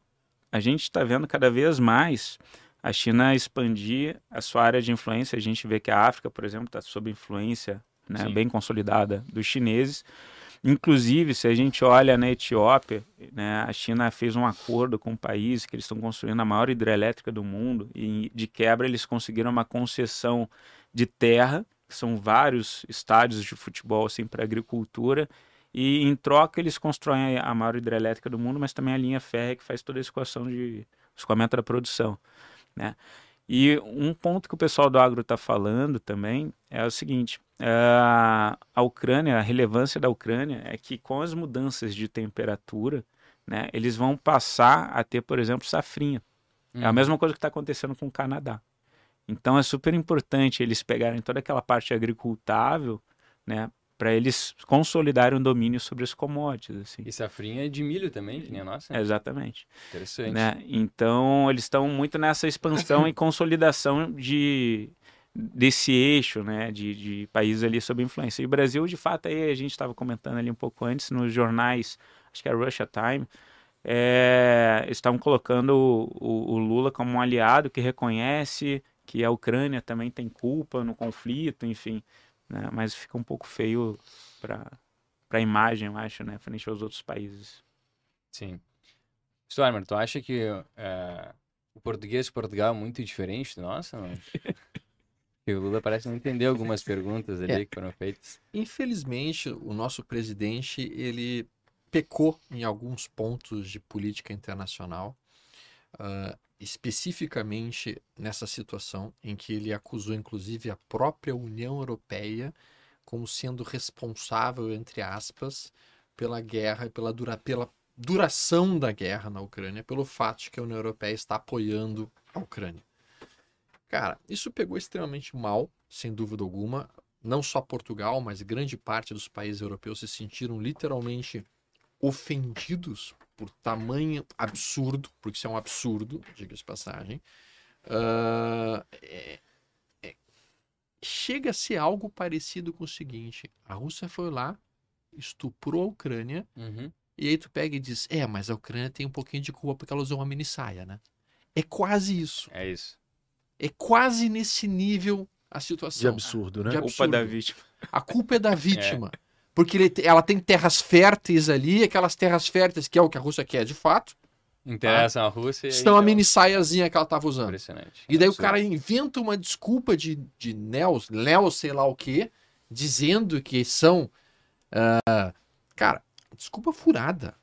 A gente está vendo cada vez mais a China expandir a sua área de influência. A gente vê que a África, por exemplo, está sob influência né, bem consolidada dos chineses. Inclusive, se a gente olha na Etiópia, né, a China fez um acordo com o país que eles estão construindo a maior hidrelétrica do mundo e de quebra eles conseguiram uma concessão de terra, que são vários estádios de futebol assim para agricultura e em troca eles constroem a maior hidrelétrica do mundo, mas também a linha férrea que faz toda a escoação de escoamento da produção, né? E um ponto que o pessoal do agro está falando também é o seguinte: eh, a Ucrânia, a relevância da Ucrânia é que com as mudanças de temperatura, né, eles vão passar a ter, por exemplo, safrinha. É a uhum. mesma coisa que está acontecendo com o Canadá. Então é super importante eles pegarem toda aquela parte agricultável, né, para eles consolidarem um domínio sobre as commodities. Assim. E safrinha é de milho também, que nem a nossa? É, exatamente. Interessante. Né? Então, eles estão muito nessa expansão e consolidação de, desse eixo né, de, de países ali sob influência. E o Brasil, de fato, aí a gente estava comentando ali um pouco antes, nos jornais, acho que é Russia Time, é, estavam colocando o, o, o Lula como um aliado que reconhece que a Ucrânia também tem culpa no conflito, enfim né? Mas fica um pouco feio para para a imagem, eu acho, né, frente aos outros países. Sim. Stormer, tu acha que é, o português de Portugal é muito diferente do nosso? Não? o Lula parece não entender algumas perguntas ali é. que foram feitas. Infelizmente, o nosso presidente, ele pecou em alguns pontos de política internacional. Uh, especificamente nessa situação em que ele acusou, inclusive, a própria União Europeia como sendo responsável, entre aspas, pela guerra e pela, dura, pela duração da guerra na Ucrânia, pelo fato de que a União Europeia está apoiando a Ucrânia. Cara, isso pegou extremamente mal, sem dúvida alguma. Não só Portugal, mas grande parte dos países europeus se sentiram literalmente ofendidos por tamanho absurdo, porque isso é um absurdo, diga-se passagem. Uh, é, é, chega a ser algo parecido com o seguinte: a Rússia foi lá, estuprou a Ucrânia, Uhum. e aí tu pega e diz: é, mas a Ucrânia tem um pouquinho de culpa porque ela usou uma mini saia, né? É quase isso. É isso. É quase nesse nível a De situação. absurdo, né? De Culpa da absurdo. vítima. A culpa é da vítima. Porque ele ela tem terras férteis ali, aquelas terras férteis, que é o que a Rússia quer de fato, Interessa a Rússia. estão a tá mini saiazinha que ela estava usando. Impressionante. E daí o Absurdo. cara inventa uma desculpa de, de Neo, Neo sei lá o quê, dizendo que são. ah, cara, desculpa furada.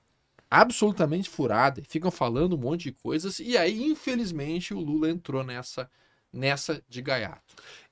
Absolutamente furada. Ficam falando um monte de coisas. E aí, infelizmente, o Lula entrou nessa, nessa de gaiato.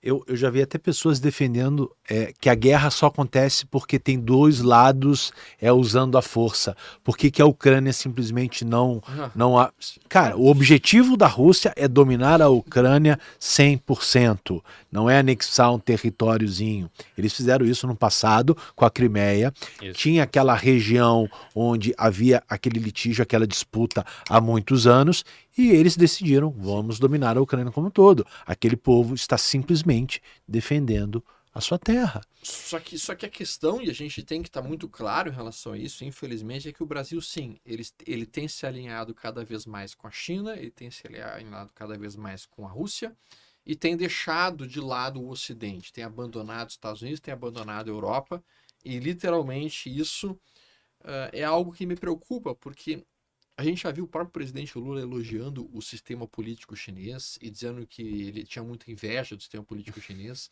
Eu, eu já vi até pessoas defendendo é, que a guerra só acontece porque tem dois lados é, usando a força. Por que, que a Ucrânia simplesmente não, não há. Cara, o objetivo da Rússia é dominar a Ucrânia 100%. Não é anexar um territóriozinho. Eles fizeram isso no passado com a Crimeia. Isso. Tinha aquela região onde havia aquele litígio, aquela disputa há muitos anos. E eles decidiram, vamos dominar a Ucrânia como um todo. Aquele povo está simplesmente defendendo a sua terra. Só que, só que a questão, e a gente tem que estar muito claro em relação a isso, infelizmente, é que o Brasil, sim, ele, ele tem se alinhado cada vez mais com a China, ele tem se alinhado cada vez mais com a Rússia, e tem deixado de lado o Ocidente, tem abandonado os Estados Unidos, tem abandonado a Europa, e literalmente isso ah, é algo que me preocupa, porque a gente já viu o próprio presidente Lula elogiando o sistema político chinês e dizendo que ele tinha muita inveja do sistema político chinês.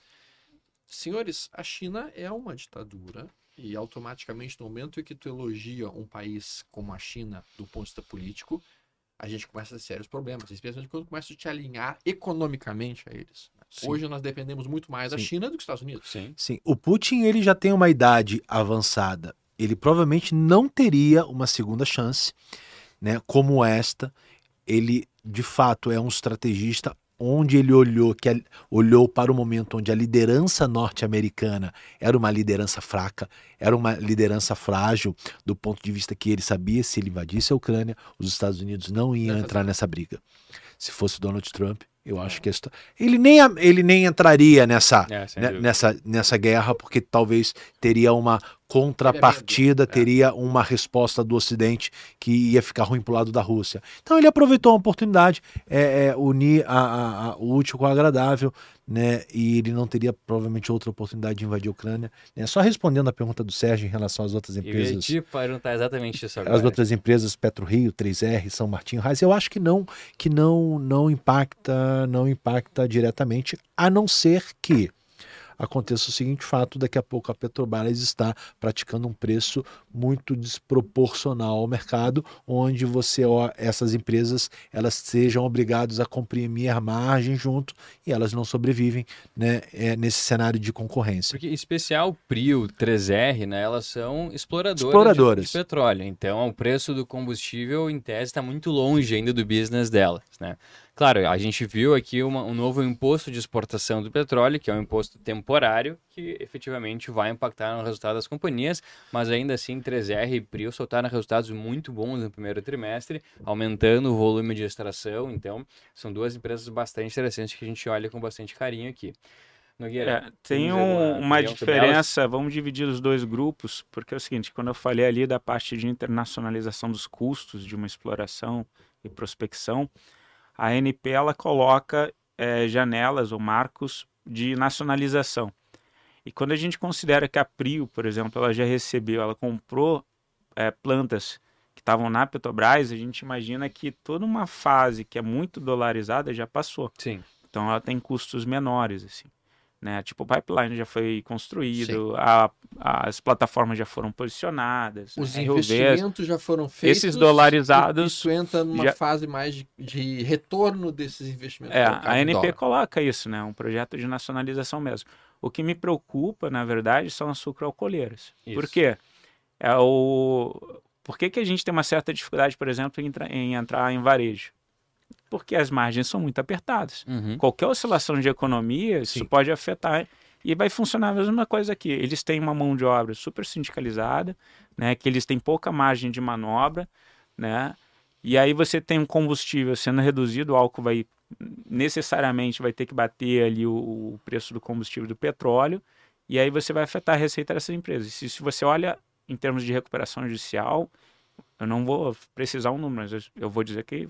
Senhores, a China é uma ditadura e automaticamente no momento em que tu elogia um país como a China do ponto de vista político, a gente começa a ter sérios problemas, especialmente quando começa a te alinhar economicamente a eles. Sim. Hoje nós dependemos muito mais da Sim. China do que dos Estados Unidos. Sim. Sim, o Putin ele já tem uma idade avançada. Ele provavelmente não teria uma segunda chance, né? Como esta, ele de fato é um estrategista onde ele olhou que a- olhou para o momento onde a liderança norte-americana era uma liderança fraca, era uma liderança frágil do ponto de vista que ele sabia se ele invadisse a Ucrânia, os Estados Unidos não iam entrar nessa briga. Se fosse Donald Trump, eu acho que esta- ele nem ele nem entraria nessa É, né, nessa, nessa guerra, porque talvez teria uma contrapartida, É. teria uma resposta do Ocidente que ia ficar ruim pro lado da Rússia. Então ele aproveitou a oportunidade, é, é, unir a- a- a- o útil com o agradável, né? E ele não teria provavelmente outra oportunidade de invadir a Ucrânia. Né? Só respondendo a pergunta do Sérgio em relação às outras Eu ia empresas. te perguntar exatamente isso agora. As outras empresas, Petro Rio, 3R, São Martinho, Reis, eu acho que não, que não, não impacta, não impacta diretamente, a não ser que aconteça o seguinte fato, daqui a pouco a Petrobras está praticando um preço muito desproporcional ao mercado, onde você ó, essas empresas elas sejam obrigadas a comprimir a margem junto e elas não sobrevivem né, é, nesse cenário de concorrência. Porque em especial Prio, 3R, né, elas são exploradoras, de- Exploradoras. De, petróleo. Então, o preço do combustível, em tese, está muito longe ainda do business delas, né? Claro, a gente viu aqui uma- um novo imposto de exportação do petróleo, que é um imposto temporário, que efetivamente vai impactar no resultado das companhias, mas ainda assim 3R e Prio soltaram resultados muito bons no primeiro trimestre, aumentando o volume de extração, então são duas empresas bastante interessantes que a gente olha com bastante carinho aqui. Nogueira, É, tem um- uma diferença, vamos dividir os dois grupos, porque é o seguinte, quando eu falei ali da parte de internacionalização dos custos de uma exploração e prospecção, a ANP ela coloca eh, janelas ou marcos de nacionalização. E quando a gente considera que a Prio, por exemplo, ela já recebeu, ela comprou eh, plantas que estavam na Petrobras, a gente imagina que toda uma fase que é muito dolarizada já passou. Sim. Então ela tem custos menores, assim. Né? Tipo, o pipeline já foi construído, a, as plataformas já foram posicionadas. Os né? investimentos já foram feitos. Esses dolarizados. Isso entra numa já- fase mais de, de retorno desses investimentos. É, a dólar. coloca isso, né? Um projeto de nacionalização mesmo. O que me preocupa, na verdade, são as sucroalcooleiras. Isso. Por quê? É o... Por que, que a gente tem uma certa dificuldade, por exemplo, em, entra- em entrar em varejo? Porque as margens são muito apertadas. Uhum. Qualquer oscilação de economia, isso Sim. pode afetar. E vai funcionar a mesma coisa aqui. Eles têm uma mão de obra super sindicalizada, né? Que eles têm pouca margem de manobra, né? E aí você tem um combustível sendo reduzido, o álcool vai necessariamente vai ter que bater ali o, o preço do combustível do petróleo, e aí você vai afetar a receita dessas empresas. Se, se você olha em termos de recuperação judicial, eu não vou precisar um número, mas eu vou dizer que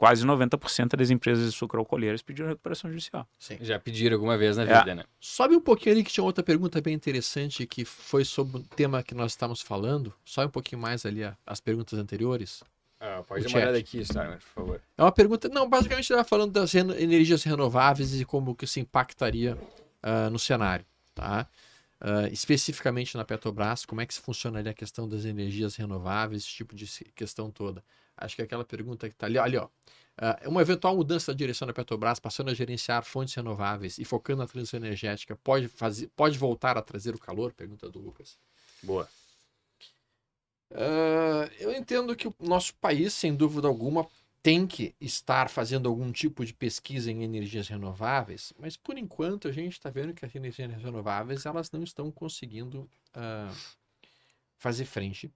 quase 90% das empresas sucroalcooleiras pediram recuperação judicial. Sim. Já pediram alguma vez na É. vida, né? Sobe um pouquinho ali que tinha outra pergunta bem interessante que foi sobre o tema que nós estávamos falando. Sobe um pouquinho mais ali as perguntas anteriores. Ah, O pode dar chat. uma olhada aqui, Stormer, por favor. É uma pergunta. Não, basicamente estava falando das reno- energias renováveis e como que isso impactaria ah, no cenário, tá? Ah, especificamente na Petrobras, como é que funcionaria a questão das energias renováveis, esse tipo de questão toda. Acho que é aquela pergunta que está ali, ali, ó. Ah, uma eventual mudança da direção da Petrobras, passando a gerenciar fontes renováveis e focando na transição energética, pode, fazer, pode voltar a trazer o calor? Pergunta do Lucas. Boa. Ah, eu entendo que o nosso país, sem dúvida alguma, tem que estar fazendo algum tipo de pesquisa em energias renováveis, mas por enquanto a gente está vendo que as energias renováveis elas não estão conseguindo ah, fazer frente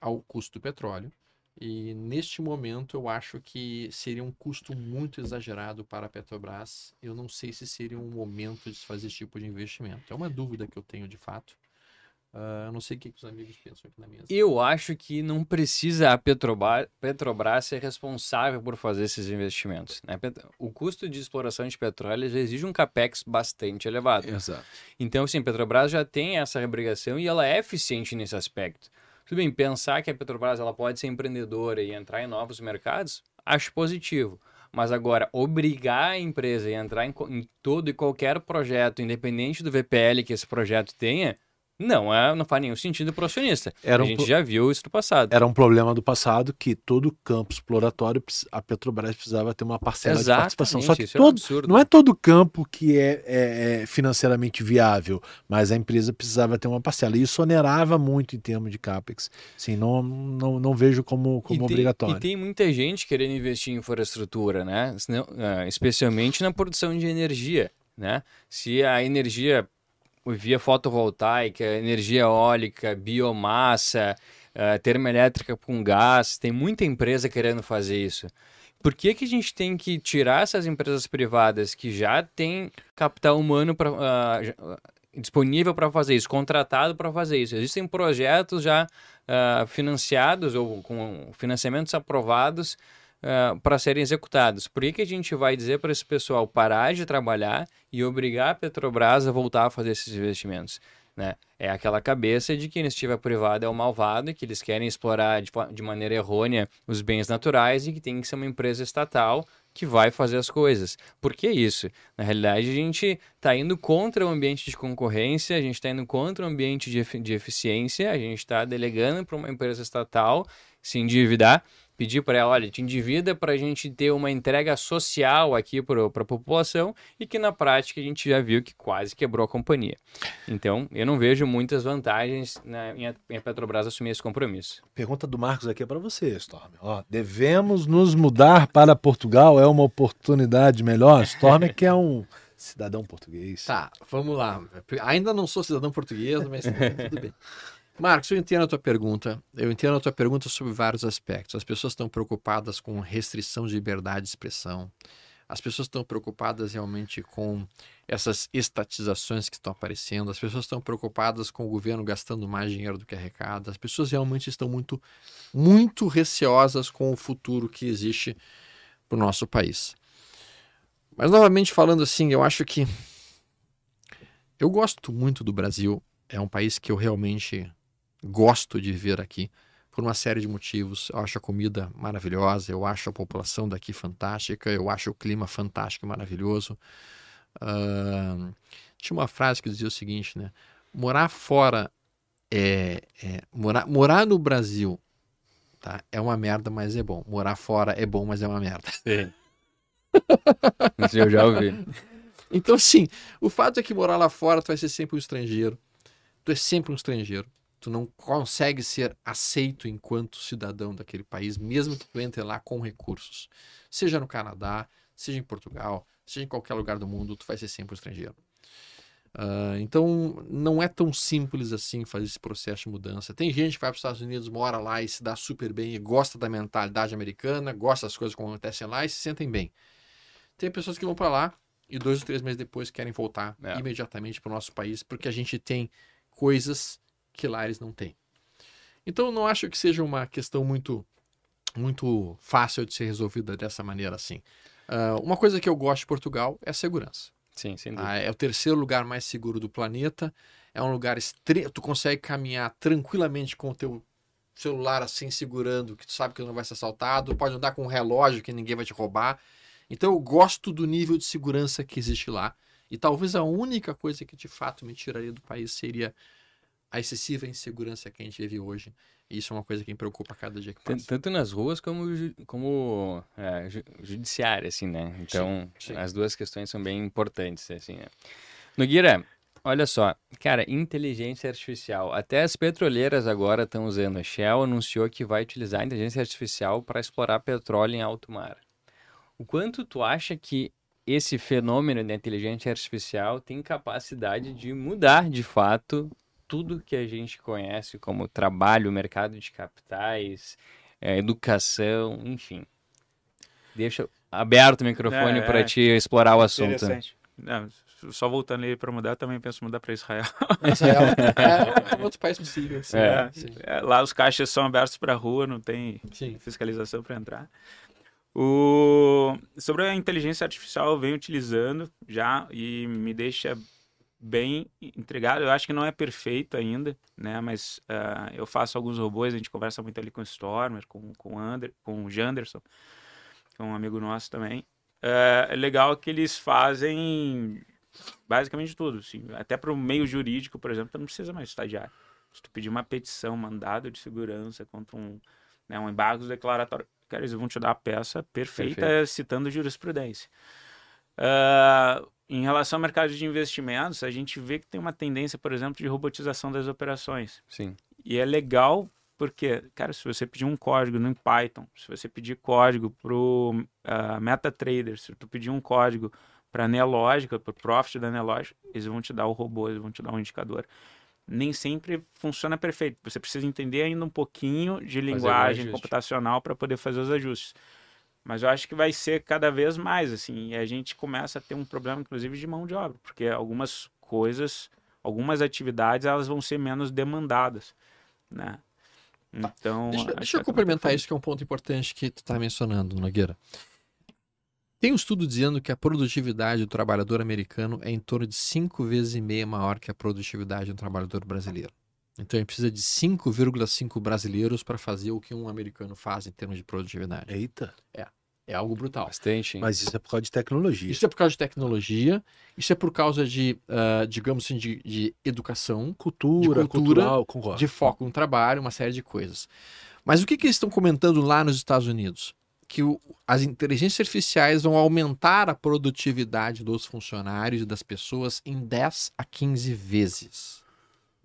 ao custo do petróleo. E neste momento eu acho que seria um custo muito exagerado para a Petrobras. Eu não sei se seria um momento de se fazer esse tipo de investimento. É uma dúvida que eu tenho de fato. Ah, eu não sei o que que os amigos pensam aqui na mesa. Eu acho que não precisa a Petrobras, Petrobras ser responsável por fazer esses investimentos. Né? O custo de exploração de petróleo já exige um capex bastante elevado. Exato. Então, sim, a Petrobras já tem essa obrigação e ela é eficiente nesse aspecto. Tudo bem, pensar que a Petrobras ela pode ser empreendedora e entrar em novos mercados, acho positivo. Mas agora, obrigar a empresa a entrar em, em todo e qualquer projeto, independente do VPL que esse projeto tenha, não, é, não faz nenhum sentido para o acionista. Era a um gente pro- já viu isso no passado. Era um problema do passado que todo campo exploratório, a Petrobras precisava ter uma parcela de participação. Só que isso é um todo, não é todo campo que é, é- é financeiramente viável, mas a empresa precisava ter uma parcela. E isso onerava muito em termos de CAPEX. Sim, não, não, não vejo como, como e tem, obrigatório. E tem muita gente querendo investir em infraestrutura, né? Senão, ah, especialmente na produção de energia, né? Se a energia via fotovoltaica, energia eólica, biomassa, ah, termoelétrica com gás, tem muita empresa querendo fazer isso. Por que, que a gente tem que tirar essas empresas privadas que já têm capital humano pra, ah, disponível para fazer isso, contratado para fazer isso? Existem projetos já ah, financiados ou com financiamentos aprovados para serem executados. Por que, que a gente vai dizer para esse pessoal parar de trabalhar e obrigar a Petrobras a voltar a fazer esses investimentos? Né? É aquela cabeça de que a iniciativa privada é o malvado e que eles querem explorar de, de maneira errônea os bens naturais e que tem que ser uma empresa estatal que vai fazer as coisas. Por que isso? Na realidade, a gente está indo contra o ambiente de concorrência, a gente está indo contra o ambiente de eficiência, a gente está delegando para uma empresa estatal se endividar, pedir para ela, olha, te endivida para a gente ter uma entrega social aqui para a população e que na prática a gente já viu que quase quebrou a companhia. Então, eu não vejo muitas vantagens na, em, a, em a Petrobras assumir esse compromisso. Pergunta do Marcos aqui é para você, Storm. Ó, devemos nos mudar para Portugal? É uma oportunidade melhor? Storm que é um cidadão português. Tá, vamos lá. Ainda não sou cidadão português, mas tudo bem. Marcos, eu entendo a tua pergunta. Eu entendo a tua pergunta sobre vários aspectos. As pessoas estão preocupadas com restrição de liberdade de expressão. As pessoas estão preocupadas realmente com essas estatizações que estão aparecendo. As pessoas estão preocupadas com o governo gastando mais dinheiro do que arrecada. As pessoas realmente estão muito, muito receosas com o futuro que existe para o nosso país. Mas novamente falando assim, eu acho que eu gosto muito do Brasil. É um país que eu realmente gosto de viver aqui por uma série de motivos. Eu acho a comida maravilhosa, eu acho a população daqui fantástica, eu acho o clima fantástico e maravilhoso. Uh, tinha uma frase que dizia o seguinte, né? Morar fora é, é, morar, morar no Brasil tá? é uma merda, mas é bom. Morar fora é bom, mas é uma merda. Sim. Isso eu já ouvi. Então, sim, o fato é que morar lá fora tu vai ser sempre um estrangeiro. Tu é sempre um estrangeiro. Tu não consegue ser aceito enquanto cidadão daquele país, mesmo que tu entre lá com recursos. Seja no Canadá, seja em Portugal, seja em qualquer lugar do mundo, tu vai ser sempre um estrangeiro. Uh, então, não é tão simples assim fazer esse processo de mudança. Tem gente que vai para os Estados Unidos, mora lá e se dá super bem, e gosta da mentalidade americana, gosta das coisas que acontecem lá e se sentem bem. Tem pessoas que vão para lá e dois ou três meses depois querem voltar é. imediatamente para o nosso país, porque a gente tem coisas que lá eles não têm. Então, não acho que seja uma questão muito, muito fácil de ser resolvida dessa maneira assim. Uh, uma coisa que eu gosto de Portugal é a segurança. Sim, sem dúvida. Ah, é o terceiro lugar mais seguro do planeta. É um lugar estreito. Tu consegue caminhar tranquilamente com o teu celular assim segurando, que tu sabe que não vai ser assaltado. Pode andar com um relógio que ninguém vai te roubar. Então eu gosto do nível de segurança que existe lá. E talvez a única coisa que de fato me tiraria do país seria a excessiva insegurança que a gente vive hoje. E isso é uma coisa que me preocupa cada dia que passa. Tanto nas ruas como, como é, judiciária, assim, né? Então, sim, sim. as duas questões são bem importantes, assim, né? Nogueira, olha só, cara, inteligência artificial. Até as petroleiras agora estão usando. A Shell anunciou que vai utilizar a inteligência artificial para explorar petróleo em alto mar. O quanto tu acha que esse fenômeno da inteligência artificial tem capacidade de mudar de fato tudo que a gente conhece como trabalho, mercado de capitais, é, educação, enfim. Deixa aberto o microfone é, para é, te explorar o assunto. Interessante. Não, só voltando aí para mudar, também penso mudar para Israel. Israel é, outro país possível. Assim, é, é, lá os caixas são abertos para a rua, não tem sim. fiscalização para entrar. O... Sobre a inteligência artificial, eu venho utilizando já e me deixa bem entregado. Eu acho que não é perfeito ainda, né? Mas uh, eu faço alguns robôs, a gente conversa muito ali com o Stormer, com, com, o, Ander, com o Janderson, que é um amigo nosso também. Uh, é legal que eles fazem basicamente tudo, assim. Até para o meio jurídico, por exemplo, tu não precisa mais estagiário. Se tu pedir uma petição, mandado de segurança contra um, né, um embargo declaratório, cara, eles vão te dar a peça perfeita Perfeito. citando jurisprudência. Uh, em relação ao mercado de investimentos, a gente vê que tem uma tendência, por exemplo, de robotização das operações. Sim. E é legal porque, cara, se você pedir um código no Python, se você pedir código para o uh, ah, MetaTrader, se tu pedir um código para a Neológica, para o Profit da Neológica, eles vão te dar o robô, eles vão te dar um indicador. Nem sempre funciona perfeito. Você precisa entender ainda um pouquinho de linguagem computacional para poder fazer os ajustes. Mas eu acho que vai ser cada vez mais, assim, e a gente começa a ter um problema, inclusive, de mão de obra, porque algumas coisas, algumas atividades, elas vão ser menos demandadas, né? Então... Deixa, deixa eu complementar isso, que é um ponto importante que tu está mencionando, Nogueira. Tem um estudo dizendo que a produtividade do trabalhador americano é em torno de cinco vezes e meia maior que a produtividade do trabalhador brasileiro. Então ele precisa de 5,5 brasileiros para fazer o que um americano faz em termos de produtividade. Eita! É. É algo brutal. Bastante. Hein? Mas isso é por causa de tecnologia. Isso é por causa de tecnologia, isso é por causa de, uh, digamos assim, de, de educação, cultura, de cultura, cultural, de foco no trabalho, uma série de coisas. Mas o que, que eles estão comentando lá nos Estados Unidos? Que o, as inteligências artificiais vão aumentar a produtividade dos funcionários e das pessoas em 10 a 15 vezes.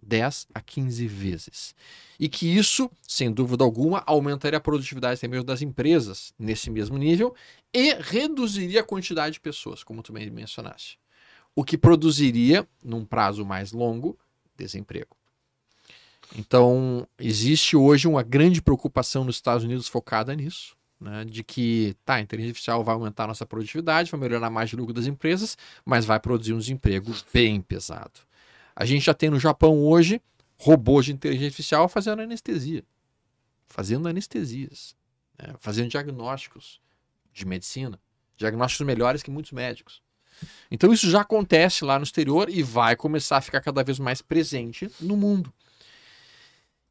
10 a 15 vezes. E que isso, sem dúvida alguma, aumentaria a produtividade também das empresas nesse mesmo nível e reduziria a quantidade de pessoas, como tu bem mencionaste. O que produziria, num prazo mais longo, desemprego. Então, existe hoje uma grande preocupação nos Estados Unidos focada nisso. Né, de que tá, a inteligência artificial vai aumentar a nossa produtividade, vai melhorar mais o lucro das empresas, mas vai produzir um desemprego bem pesado. A gente já tem no Japão hoje robôs de inteligência artificial fazendo anestesia, fazendo anestesias, né? fazendo diagnósticos de medicina, diagnósticos melhores que muitos médicos. Então isso já acontece lá no exterior e vai começar a ficar cada vez mais presente no mundo.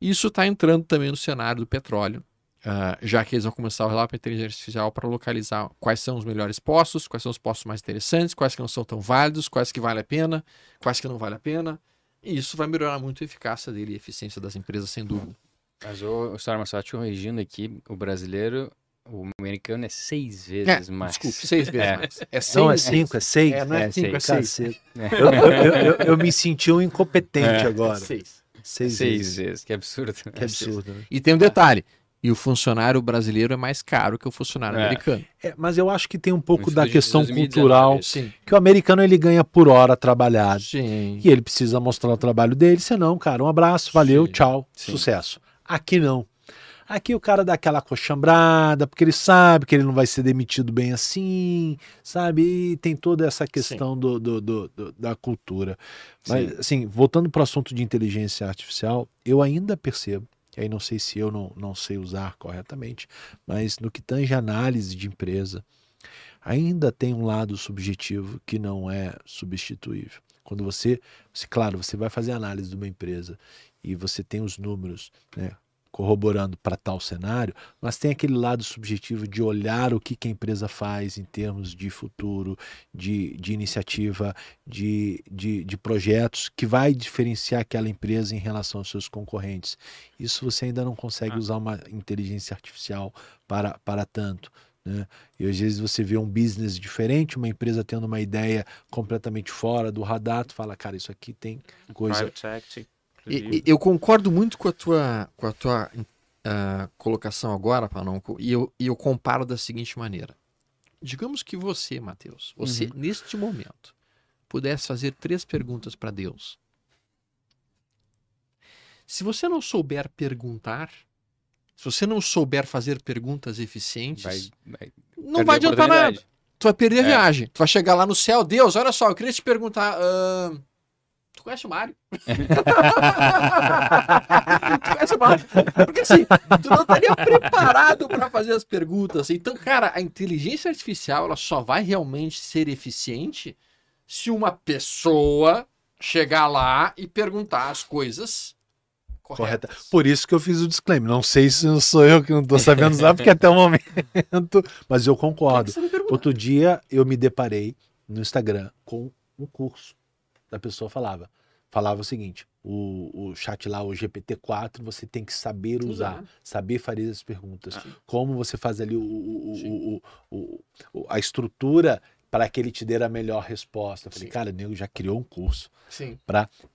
Isso está entrando também no cenário do petróleo. Ah, já que eles vão começar a usar a inteligência artificial para localizar quais são os melhores postos, quais são os postos mais interessantes, quais que não são tão válidos, quais que vale a pena, quais que não vale a pena. E isso vai melhorar muito a eficácia dele e a eficiência das empresas, sem dúvida. Mas o Storm, só te corrigindo aqui, o brasileiro, o americano é seis vezes mais. Desculpe, seis vezes É. mais. É seis, Não, é cinco, é seis. É, não é É, cinco, é seis. seis. Cacete. Eu, eu, eu, eu- eu me senti um incompetente É. agora. Seis. Seis, Seis vezes. vezes, que absurdo. Que absurdo, né? E tem um detalhe. E o funcionário brasileiro é mais caro que o funcionário É. americano. É, mas eu acho que tem um pouco Isso da questão 2019, cultural, isso. Sim. que o americano ele ganha por hora trabalhado. Sim. E ele precisa mostrar o trabalho dele, senão, cara, um abraço, valeu, Sim, tchau, sim. sucesso. Aqui não. Aqui o cara dá aquela coxambrada, porque ele sabe que ele não vai ser demitido bem assim, sabe? E tem toda essa questão do, do- do- do- da cultura. Mas, Sim. assim, voltando para o assunto de inteligência artificial, eu ainda percebo, e aí não sei se eu não, não sei usar corretamente, mas no que tange análise de empresa, ainda tem um lado subjetivo que não é substituível. Quando você, você, claro, você vai fazer análise de uma empresa e você tem os números, né, corroborando para tal cenário, mas tem aquele lado subjetivo de olhar o que, que a empresa faz em termos de futuro, de, de iniciativa, de, de, de projetos, que vai diferenciar aquela empresa em relação aos seus concorrentes. Isso você ainda não consegue Ah. usar uma inteligência artificial para, para tanto. Né? E às vezes você vê um business diferente, uma empresa tendo uma ideia completamente fora do radar, tu fala, cara, isso aqui tem coisa. Private Equity, E- eu concordo muito com a tua, com a tua ah, colocação agora, Panonco, e eu, e eu comparo da seguinte maneira. Digamos que você, Matheus, você, neste momento, pudesse fazer três perguntas para Deus. Se você não souber perguntar, se você não souber fazer perguntas eficientes, Vai, vai não vai adiantar nada. Tu vai perder a É. viagem. Tu vai chegar lá no céu. Deus, olha só, eu queria te perguntar. ahn, tu conhece o Mário? tu conhece o Mário? Porque assim, tu não estaria preparado para fazer as perguntas. Então, cara, a inteligência artificial ela só vai realmente ser eficiente se uma pessoa chegar lá e perguntar as coisas Correta. corretas. Por isso que eu fiz o disclaimer. Não sei se não sou eu que não estou sabendo usar, porque até o momento. Mas eu concordo. Outro dia eu me deparei no Instagram com um curso. A pessoa falava. Falava o seguinte: o, o chat lá, o GPT-4, você tem que saber usar, Usar. saber fazer as perguntas. Ah. Como você faz ali o, o- o- o- o- o- a estrutura para que ele te dê a melhor resposta. Eu falei, Sim. cara, o nego já criou um curso Sim.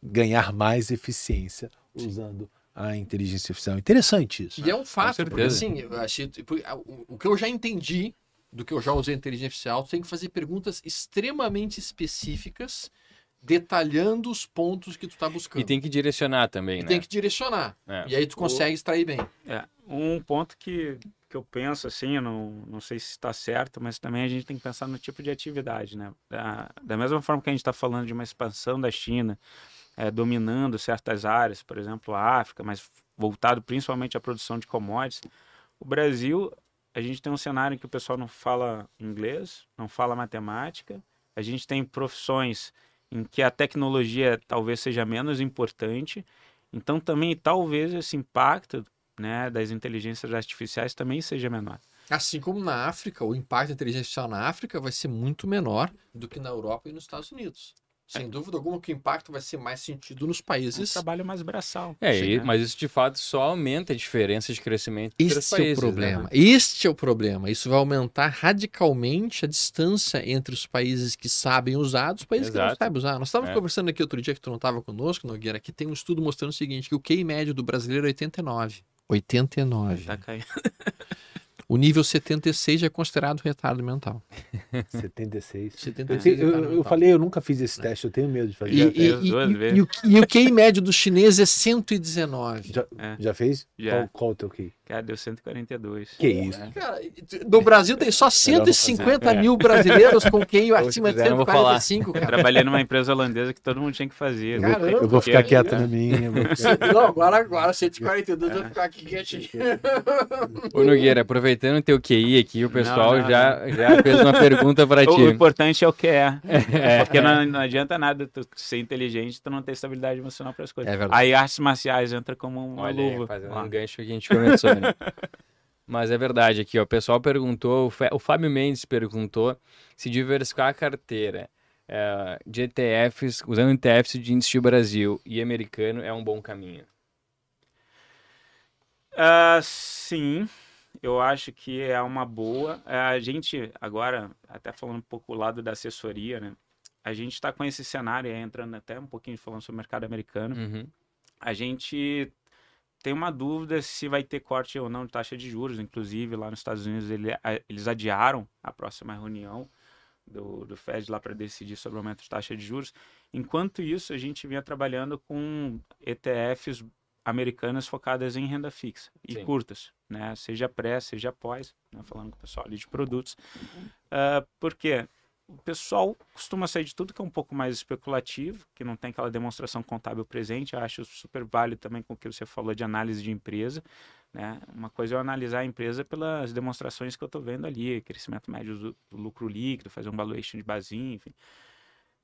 ganhar mais eficiência usando a inteligência artificial. Interessante isso. E é um fato, porque assim, eu achei, porque, ah, o, que eu já entendi do que eu já usei a inteligência artificial, tem que fazer perguntas extremamente específicas, detalhando os pontos que tu tá buscando. E tem que direcionar também, E né? tem que direcionar. É. E aí tu consegue extrair bem. É, um ponto que, que eu penso assim, eu não, não sei se está certo, mas também a gente tem que pensar no tipo de atividade, né? Da, da mesma forma que a gente está falando de uma expansão da China, é, dominando certas áreas, por exemplo, a África, mas voltado principalmente à produção de commodities, o Brasil, a gente tem um cenário em que o pessoal não fala inglês, não fala matemática, a gente tem profissões em que a tecnologia talvez seja menos importante, então também talvez esse impacto né, das inteligências artificiais também seja menor. Assim como na África, o impacto da inteligência artificial na África vai ser muito menor do que na Europa e nos Estados Unidos. Sem dúvida alguma que o impacto vai ser mais sentido nos É um países. trabalho mais braçal. É, Sim, e- né? mas isso de fato só aumenta a diferença de crescimento entre os Este é países. o problema. Né? Este é o problema. Isso vai aumentar radicalmente a distância entre os países que sabem usar e os países que não Exato. sabem usar. Nós estávamos É. conversando aqui outro dia que tu não estava conosco, Nogueira, que tem um estudo mostrando o seguinte, que o QI médio do brasileiro é 89. 89. Tá caindo. O nível 76 já é considerado retardo mental. 76. 76 Eu, é eu- eu falei, eu nunca fiz esse teste, eu tenho medo de fazer. E, e- e- e- e o, e o QI médio do chinês é 119. Já, É. já fez? Já. Qual, qual o teu QI? Cara, deu 142. Que isso? Cara, no Brasil tem só não 150 fazer. mil brasileiros com QI Ou acima de quiser, não vou falar. 145, cara. Trabalhei numa empresa holandesa que todo mundo tinha que fazer. né? Caramba. Eu vou ficar Porque- quieto na minha. eu vou ficar- Não, agora, agora 142 eu vou ficar aqui quietinho. Ô Nogueira, aproveitando o teu QI aqui, o pessoal Não, não, já, já fez uma pergunta pra O, o ti. importante é o que é. Porque não, não adianta nada tu ser inteligente e tu não ter estabilidade emocional para as coisas. É verdade. Aí artes marciais entra como uma Olha luva. fazendo um gancho que a gente começou, Mas é verdade aqui, ó. O pessoal perguntou, o o Fábio Mendes perguntou se diversificar a carteira eh, de ETFs, usando ETFs de índice de Brasil e americano é um bom caminho. Ah, sim, eu acho que é uma boa. É, A gente, agora, até falando um pouco do lado da assessoria, né? A gente está com esse cenário, entrando até um pouquinho falando sobre o mercado americano. Uhum. A gente tem uma dúvida se vai ter corte ou não de taxa de juros. Inclusive, lá nos Estados Unidos, ele- a- eles adiaram a próxima reunião do, do Fed lá para decidir sobre o aumento de taxa de juros. Enquanto isso, a gente vinha trabalhando com ETFs americanas focadas em renda fixa e Sim. curtas, né? Seja pré, seja pós, né? falando com o pessoal ali de produtos. Ah, por quê? O pessoal costuma sair de tudo que é um pouco mais especulativo, que não tem aquela demonstração contábil presente. Eu acho super válido também com o que você falou de análise de empresa. Né? Uma coisa é eu analisar a empresa pelas demonstrações que eu estou vendo ali, crescimento médio do, lucro líquido, fazer um valuation de basinha, enfim.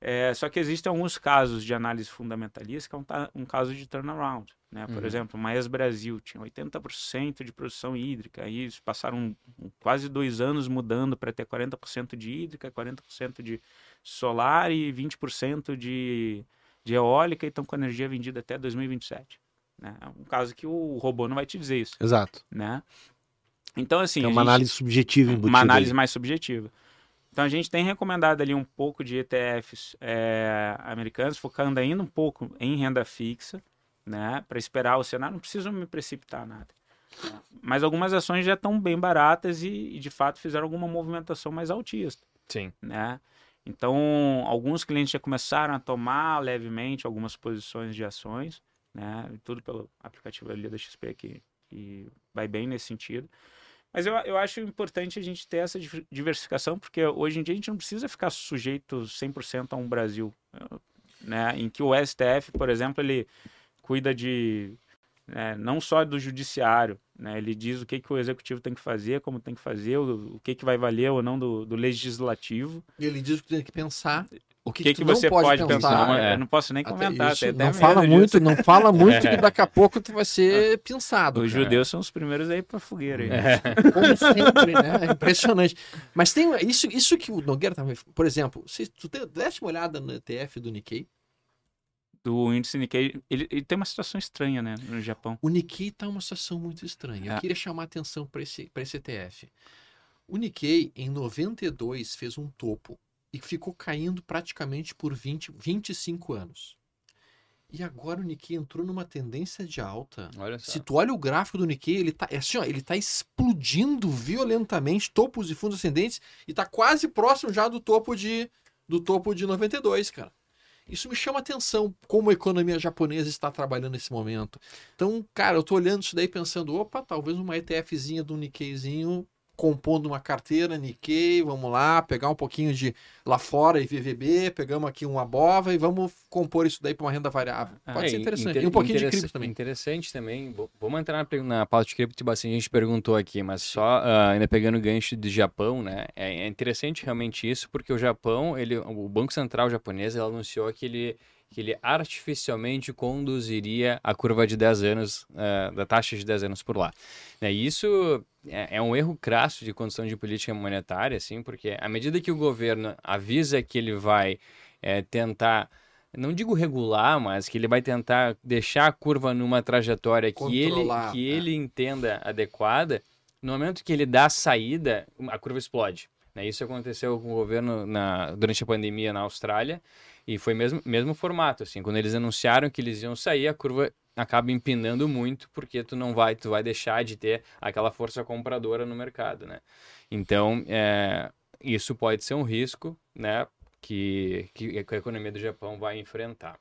É, só que existem alguns casos de análise fundamentalista que é um, um caso de turnaround. Né? Por Uhum. exemplo, uma ex-Brasil tinha 80% de produção hídrica, aí eles passaram quase dois anos mudando para ter 40% de hídrica, 40% de solar e 20% de, de eólica e estão com energia vendida até 2027. Né? É um caso que o robô não vai te dizer isso. Exato. Né? Então, assim. é uma gente- análise subjetiva embutida. uma análise ali. mais subjetiva. Então a gente tem recomendado ali um pouco de ETFs é, americanos, focando ainda um pouco em renda fixa, né, para esperar o cenário. Não preciso me precipitar nada. né. Mas algumas ações já estão bem baratas e, e, de fato fizeram alguma movimentação mais altista, Sim. né? Então alguns clientes já começaram a tomar levemente algumas posições de ações, né? Tudo pelo aplicativo ali da XP que, que vai bem nesse sentido. Mas eu, eu acho importante a gente ter essa diver- diversificação, porque hoje em dia a gente não precisa ficar sujeito 100% a um Brasil, né? Em que o STF, por exemplo, ele cuida de né, não só do judiciário, né? Ele diz o que, que o executivo tem que fazer, como tem que fazer, o, o que, que vai valer ou não do, do legislativo. E ele diz que tem que pensar o que, que, que você pode, pode pensar? Não, é. Eu não posso nem comentar. isso, não fala muito, não fala muito que daqui a pouco tu vai ser pensado. Os cara. judeus são os primeiros aí pra fogueira. aí. Como sempre, né? É impressionante. Mas tem isso, isso que o Nogueira tava. Por exemplo, se tu te- deste uma olhada no ETF do Nikkei, Do índice Nikkei, ele, ele tem uma situação estranha, né, no Japão. o Nikkei tá uma situação muito estranha. Eu É. queria chamar a atenção para esse, pra esse ETF. O Nikkei, em 92, fez um topo e ficou caindo praticamente por 20, 25 anos. E agora o Nikkei entrou numa tendência de alta. Se tu olha o gráfico do Nikkei, ele tá, é assim, ó, ele tá explodindo violentamente, topos e fundos ascendentes, e tá quase próximo já do topo de do topo de 92, cara. Isso me chama atenção, como a economia japonesa está trabalhando nesse momento. Então, cara, eu tô olhando isso daí pensando, opa, talvez uma ETFzinha do Nikkeizinho compondo uma carteira Nikkei, vamos lá, pegar um pouquinho de lá fora e VVB, pegamos aqui uma bova e vamos compor isso daí para uma renda variável. Pode É, ser interessante. inter- e um pouquinho de cripto também. Interessante também. Vamos entrar na, pauta de cripto, bastante gente perguntou aqui, mas só ah, ainda pegando o gancho do Japão, né? É, é interessante realmente isso, porque o Japão, ele, o Banco Central japonês, ele anunciou que ele, que ele artificialmente conduziria a curva de 10 anos, ah, da taxa de 10 anos por lá. Né, E isso é, é um erro crasso de condução de política monetária, assim, porque à medida que o governo avisa que ele vai é, tentar não digo regular, mas que ele vai tentar deixar a curva numa trajetória que ele, que é. ele entenda adequada, no momento que ele dá a saída, a curva explode. né? Isso aconteceu com o governo na, durante a pandemia na Austrália e foi mesmo mesmo formato assim. Quando eles anunciaram que eles iam sair, a curva acaba empinando muito porque tu não vai, tu vai deixar de ter aquela força compradora no mercado, né? Então, é, isso pode ser um risco, né? Que, que a economia do Japão vai enfrentar.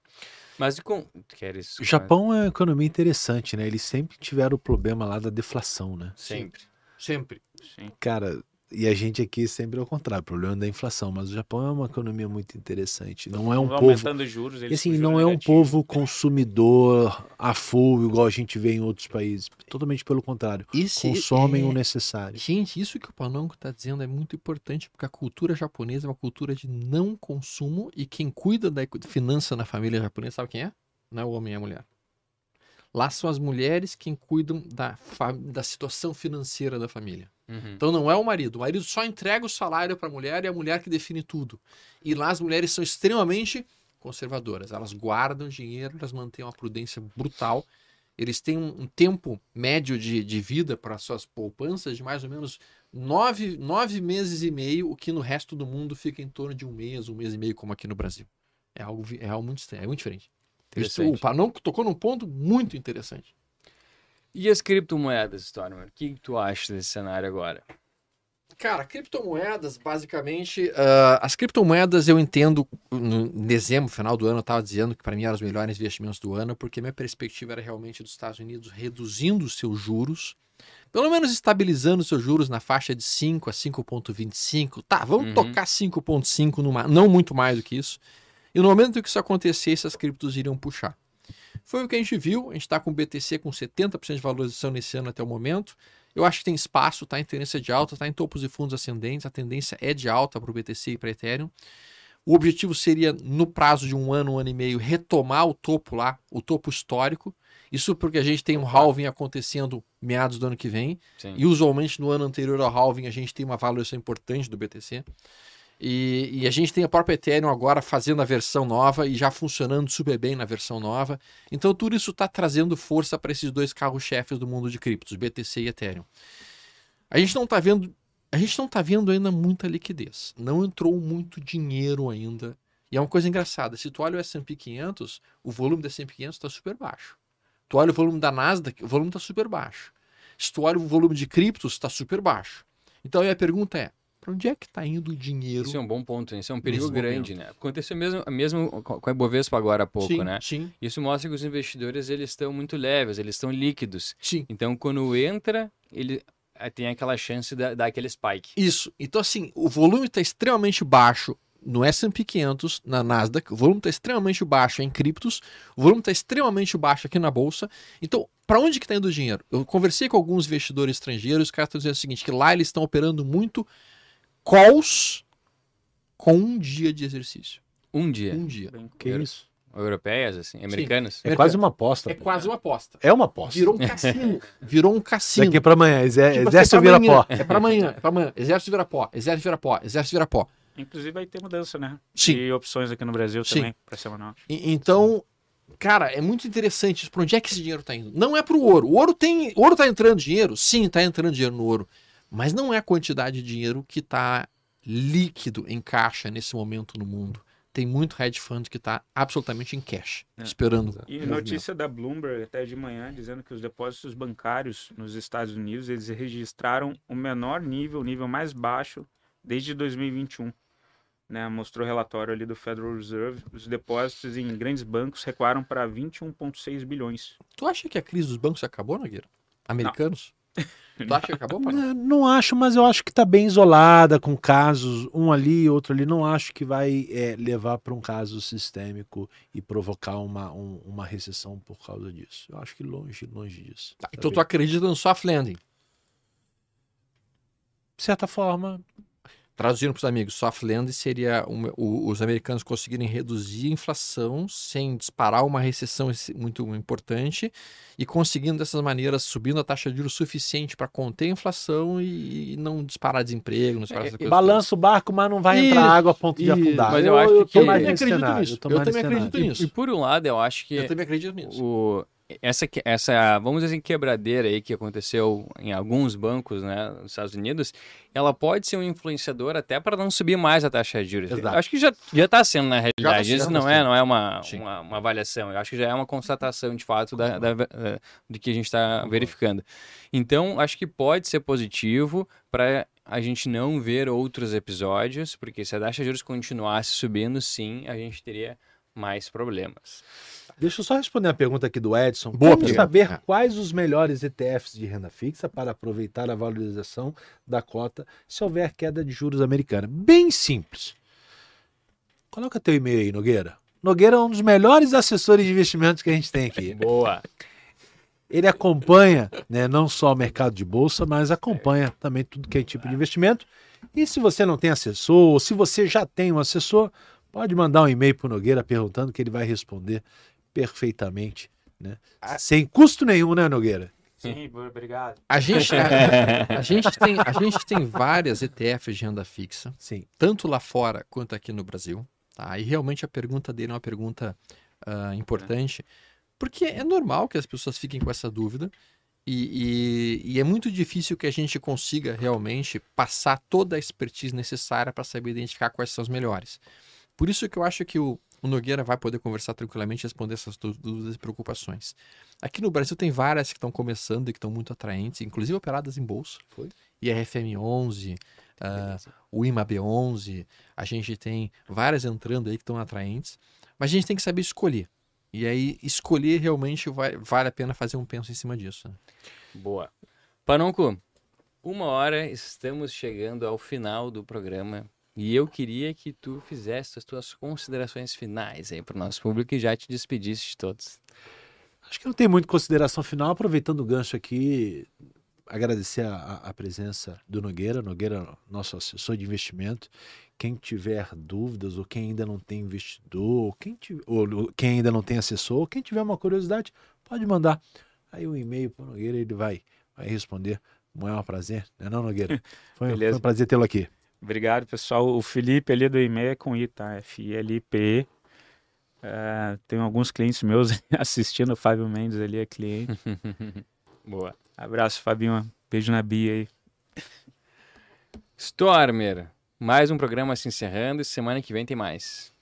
Mas com queres O Japão é uma economia interessante, né? Eles sempre tiveram o problema lá da deflação, né? sempre. Sempre. Sim. Cara, e a gente aqui sempre ao contrário, o problema da inflação. Mas o Japão é uma economia muito interessante. Não é um povo. aumentando os juros, E eles assim, não é um negativo. povo consumidor a full, igual a gente vê em outros países. Totalmente pelo contrário. Esse Consomem é- o necessário. Gente, isso que o Panongo está dizendo é muito importante, porque a cultura japonesa é uma cultura de não consumo e quem cuida da finança na família japonesa, sabe quem é? Não é o homem e a mulher. Lá são as mulheres quem cuidam da, da situação financeira da família. Uhum. Então não é o marido. O marido só entrega o salário para a mulher e é a mulher que define tudo. E lá as mulheres são extremamente conservadoras. Elas guardam dinheiro, elas mantêm uma prudência brutal. Eles têm um, um tempo médio de, de vida para suas poupanças de mais ou menos nove, nove meses e meio, o que no resto do mundo fica em torno de um mês, um mês e meio, como aqui no Brasil. É algo, é algo muito estranho, é muito diferente. O Panão tocou num ponto muito interessante. E as criptomoedas, Stormer? O que, que tu acha desse cenário agora? Cara, criptomoedas, basicamente, ah, as criptomoedas eu entendo, no, em dezembro, final do ano, eu estava dizendo que para mim eram os melhores investimentos do ano, porque minha perspectiva era realmente dos Estados Unidos reduzindo os seus juros, pelo menos estabilizando os seus juros na faixa de 5 a 5,25. Tá, vamos Uhum. tocar 5,5, numa- não muito mais do que isso. E no momento que isso acontecesse, as criptos iriam puxar. Foi o que a gente viu, a gente está com o BTC com 70% de valorização nesse ano até o momento. Eu acho que tem espaço, está em tendência de alta, está em topos e fundos ascendentes, a tendência é de alta para o BTC e para Ethereum. O objetivo seria, no prazo de um ano, um ano e meio, retomar o topo lá, o topo histórico. Isso porque a gente tem um halving acontecendo meados do ano que vem. Sim. E usualmente no ano anterior ao halving a gente tem uma valorização importante do BTC. E, e a gente tem a própria Ethereum agora fazendo a versão nova e já funcionando super bem na versão nova. Então tudo isso está trazendo força para esses dois carros-chefes do mundo de criptos, BTC e Ethereum. A gente não está vendo, a gente não tá vendo ainda muita liquidez. Não entrou muito dinheiro ainda. E é uma coisa engraçada. Se tu olha o S&P 500, o volume do S&P 500 está super baixo. Tu olha o volume da Nasdaq, o volume está super baixo. Se tu olha o volume de criptos, está super baixo. Então a pergunta é, para onde é que está indo o dinheiro? Isso é um bom ponto, né? isso é um perigo grande, né? Aconteceu mesmo, mesmo com a Ibovespa agora há pouco, sim, né? sim, Isso mostra que os investidores eles estão muito leves, eles estão líquidos. sim. Então, quando entra, ele eh, tem aquela chance da, dar aquele spike. Isso. Então, assim, o volume está extremamente baixo no S&P 500, na Nasdaq, o volume está extremamente baixo em criptos, o volume está extremamente baixo aqui na Bolsa. Então, para onde que está indo o dinheiro? Eu conversei com alguns investidores estrangeiros, os caras estão dizendo o seguinte, que lá eles estão operando muito calls com um dia de exercício. Um dia. Um dia. Bem, Que isso? Europeias, assim, americanas. É quase uma aposta. É pô. quase uma aposta. É uma aposta. Virou um cassino. Virou um cassino. Daqui pra amanhã. Tipo assim, Exército é pra vira amanhã, pó. É pra amanhã, é pra amanhã. Exército vira pó, exército vira pó, exército vira pó. Inclusive vai ter mudança, né? Sim. E opções aqui no Brasil Sim. também, para semanal. E- Então, cara, é muito interessante isso. Pra onde é que esse dinheiro tá indo? Não é pro ouro. O ouro tem. O ouro tá entrando dinheiro? Sim, tá entrando dinheiro no ouro. Mas não é a quantidade de dinheiro que tá líquido em caixa nesse momento no mundo. Tem muito hedge fund que tá absolutamente em cash, É. esperando. E movimento. notícia da Bloomberg até de manhã dizendo que os depósitos bancários nos Estados Unidos eles registraram o menor nível, o nível mais baixo desde 2021. Né, mostrou o relatório ali do Federal Reserve. Os depósitos em grandes bancos recuaram para 21,6 bilhões. Tu acha que a crise dos bancos acabou, Nogueira? Americanos? Tu acha que acabou? Não, não acho, mas eu acho que tá bem isolada, com casos, um ali, outro ali. Não acho que vai é, levar para um caso sistêmico e provocar uma, um- uma recessão por causa disso. Eu acho que longe, longe disso. Tá, Tá então tu acredita no soft landing. De certa forma, Traduzindo para os amigos, soft landing seria um- o- os americanos conseguirem reduzir a inflação sem disparar uma recessão muito importante e conseguindo dessas maneiras subindo a taxa de juros suficiente para conter a inflação e, e não disparar desemprego, não disparar É, essas coisas balança o barco, mas não vai Isso, entrar água a ponto de afundar. Mas eu acho tô que- mais Eu nesse acredito cenário, nisso, eu também acredito nisso. E, e por um lado, eu acho que. Eu também acredito nisso. o, essa, essa, vamos dizer assim, quebradeira aí que aconteceu em alguns bancos, né, nos Estados Unidos, ela pode ser um influenciador até para não subir mais a taxa de juros. Exato. Acho que já já está sendo na realidade. sendo, Isso não tá é, não é uma, uma, uma avaliação. Eu acho que já é uma constatação de fato da, da, da- do que a gente está verificando. Então, acho que pode ser positivo para a gente não ver outros episódios, porque se a taxa de juros continuasse subindo, sim, a gente teria mais problemas. Deixa eu só responder a pergunta aqui do Edson. Boa Como pergunta. saber É. quais os melhores ETFs de renda fixa para aproveitar a valorização da cota se houver queda de juros americana? Bem simples. Coloca teu e-mail aí, Nogueira. Nogueira é um dos melhores assessores de investimentos que a gente tem aqui. Boa! Ele acompanha né, não só o mercado de bolsa, mas acompanha também tudo que é tipo de investimento. E se você não tem assessor, ou se você já tem um assessor, pode mandar um e-mail para o Nogueira perguntando que ele vai responder perfeitamente né? A- Sem custo nenhum, né, Nogueira? Sim, obrigado. A gente, a, a gente tem, a gente tem várias ETFs de renda fixa, Sim. tanto lá fora quanto aqui no Brasil. Tá? E realmente a pergunta dele é uma pergunta ah, importante, porque é normal que as pessoas fiquem com essa dúvida. E, e- e é muito difícil que a gente consiga realmente passar toda a expertise necessária para saber identificar quais são os melhores. Por isso que eu acho que o, o Nogueira vai poder conversar tranquilamente e responder essas dú- dúvidas e preocupações. Aqui no Brasil tem várias que estão começando e que estão muito atraentes, inclusive operadas em bolsa. Foi. IRFM 11, ah, o IMAB 11, a gente tem várias entrando aí que estão atraentes, mas a gente tem que saber escolher. E aí, escolher realmente vai- vale a pena fazer um penso em cima disso. né? Boa. Panonco, uma hora estamos chegando ao final do programa e eu queria que tu fizesse as tuas considerações finais aí para o nosso público e já te despedisse de todos. Acho que não tem muito consideração final. Aproveitando o gancho aqui, agradecer a, a- presença do Nogueira. Nogueira, nosso assessor de investimento. Quem tiver dúvidas, ou quem ainda não tem investidor, ou quem, ti- ou quem ainda não tem assessor, ou quem tiver uma curiosidade, pode mandar aí um e-mail para o Nogueira, ele vai, vai responder. É um prazer, não é não, Nogueira? Foi, foi um prazer tê-lo aqui. Obrigado, pessoal. O Felipe ali do e-mail é com I, tá? F-I-L-I-P-E. É, tem alguns clientes meus assistindo, o Fábio Mendes ali é cliente. Boa. Abraço, Fabinho. Beijo na Bia aí. Stormer, mais um programa se encerrando e semana que vem tem mais.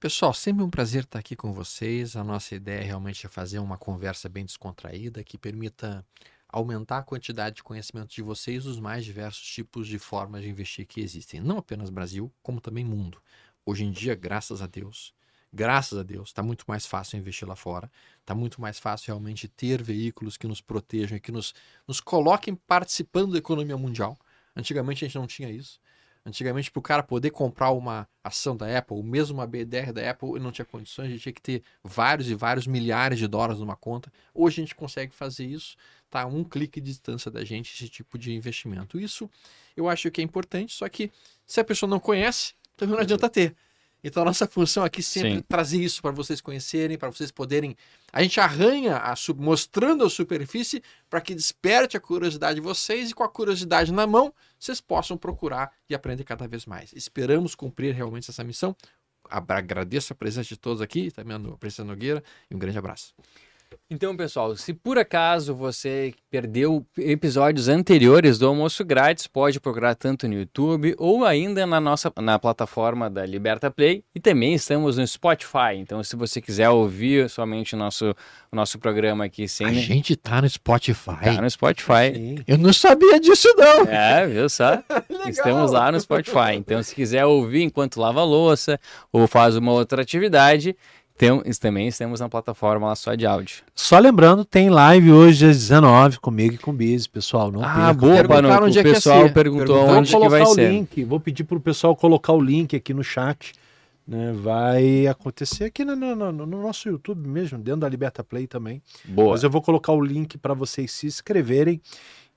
Pessoal, sempre um prazer estar aqui com vocês. A nossa ideia realmente é fazer uma conversa bem descontraída que permita aumentar a quantidade de conhecimento de vocês dos mais diversos tipos de formas de investir que existem, não apenas Brasil, como também mundo. Hoje em dia, graças a Deus, graças a Deus, está muito mais fácil investir lá fora, está muito mais fácil realmente ter veículos que nos protejam e que nos, nos coloquem participando da economia mundial. Antigamente a gente não tinha isso. Antigamente, para o cara poder comprar uma ação da Apple, ou mesmo uma BDR da Apple, ele não tinha condições, a gente tinha que ter vários e vários milhares de dólares numa conta. Hoje a gente consegue fazer isso, tá? a Um clique de distância da gente, esse tipo de investimento. Isso eu acho que é importante, só que se a pessoa não conhece, também não adianta ter. Então a nossa função aqui sempre Sim. trazer isso para vocês conhecerem, para vocês poderem. A gente arranha a sub- mostrando a superfície para que desperte a curiosidade de vocês e com a curiosidade na mão, vocês possam procurar e aprender cada vez mais. Esperamos cumprir realmente essa missão. Agradeço a presença de todos aqui, também a presença Nogueira, e um grande abraço. Então, pessoal, se por acaso você perdeu episódios anteriores do Almoço Grátis, pode procurar tanto no YouTube ou ainda na nossa na plataforma da Liberta Play e também estamos no Spotify. Então, se você quiser ouvir somente o nosso, o nosso programa aqui sem A gente tá no Spotify. tá no Spotify. Sim. Eu não sabia disso, não. É, viu só? Estamos lá no Spotify. Então, se quiser ouvir enquanto lava a louça ou faz uma outra atividade, tem, também estamos na plataforma lá só de áudio. Só lembrando, tem live hoje às 19 comigo e com o Biz, pessoal. Não Ah, boa, Panuco. onde O é pessoal ser. perguntou Perguntaram onde que colocar vai o ser. link, vou pedir pro pessoal colocar o link aqui no chat. Né? Vai acontecer aqui no, no- no- no nosso YouTube mesmo, dentro da Liberta Play também. Boa. Mas eu vou colocar o link para vocês se inscreverem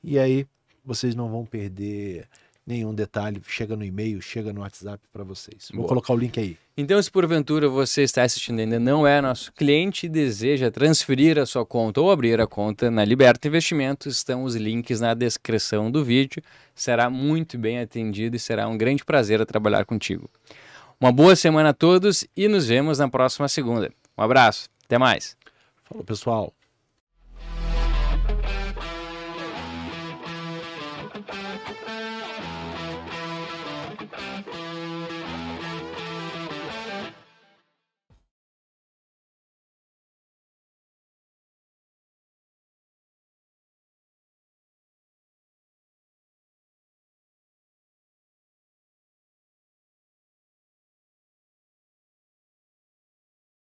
e aí vocês não vão perder nenhum detalhe. Chega no e-mail, chega no WhatsApp para vocês. Vou Boa. colocar o link aí. Então, se porventura você está assistindo e ainda não é nosso cliente e deseja transferir a sua conta ou abrir a conta na Liberta Investimentos, estão os links na descrição do vídeo. Será muito bem atendido e será um grande prazer trabalhar contigo. Uma boa semana a todos e nos vemos na próxima segunda. Um abraço, até mais. Falou, pessoal.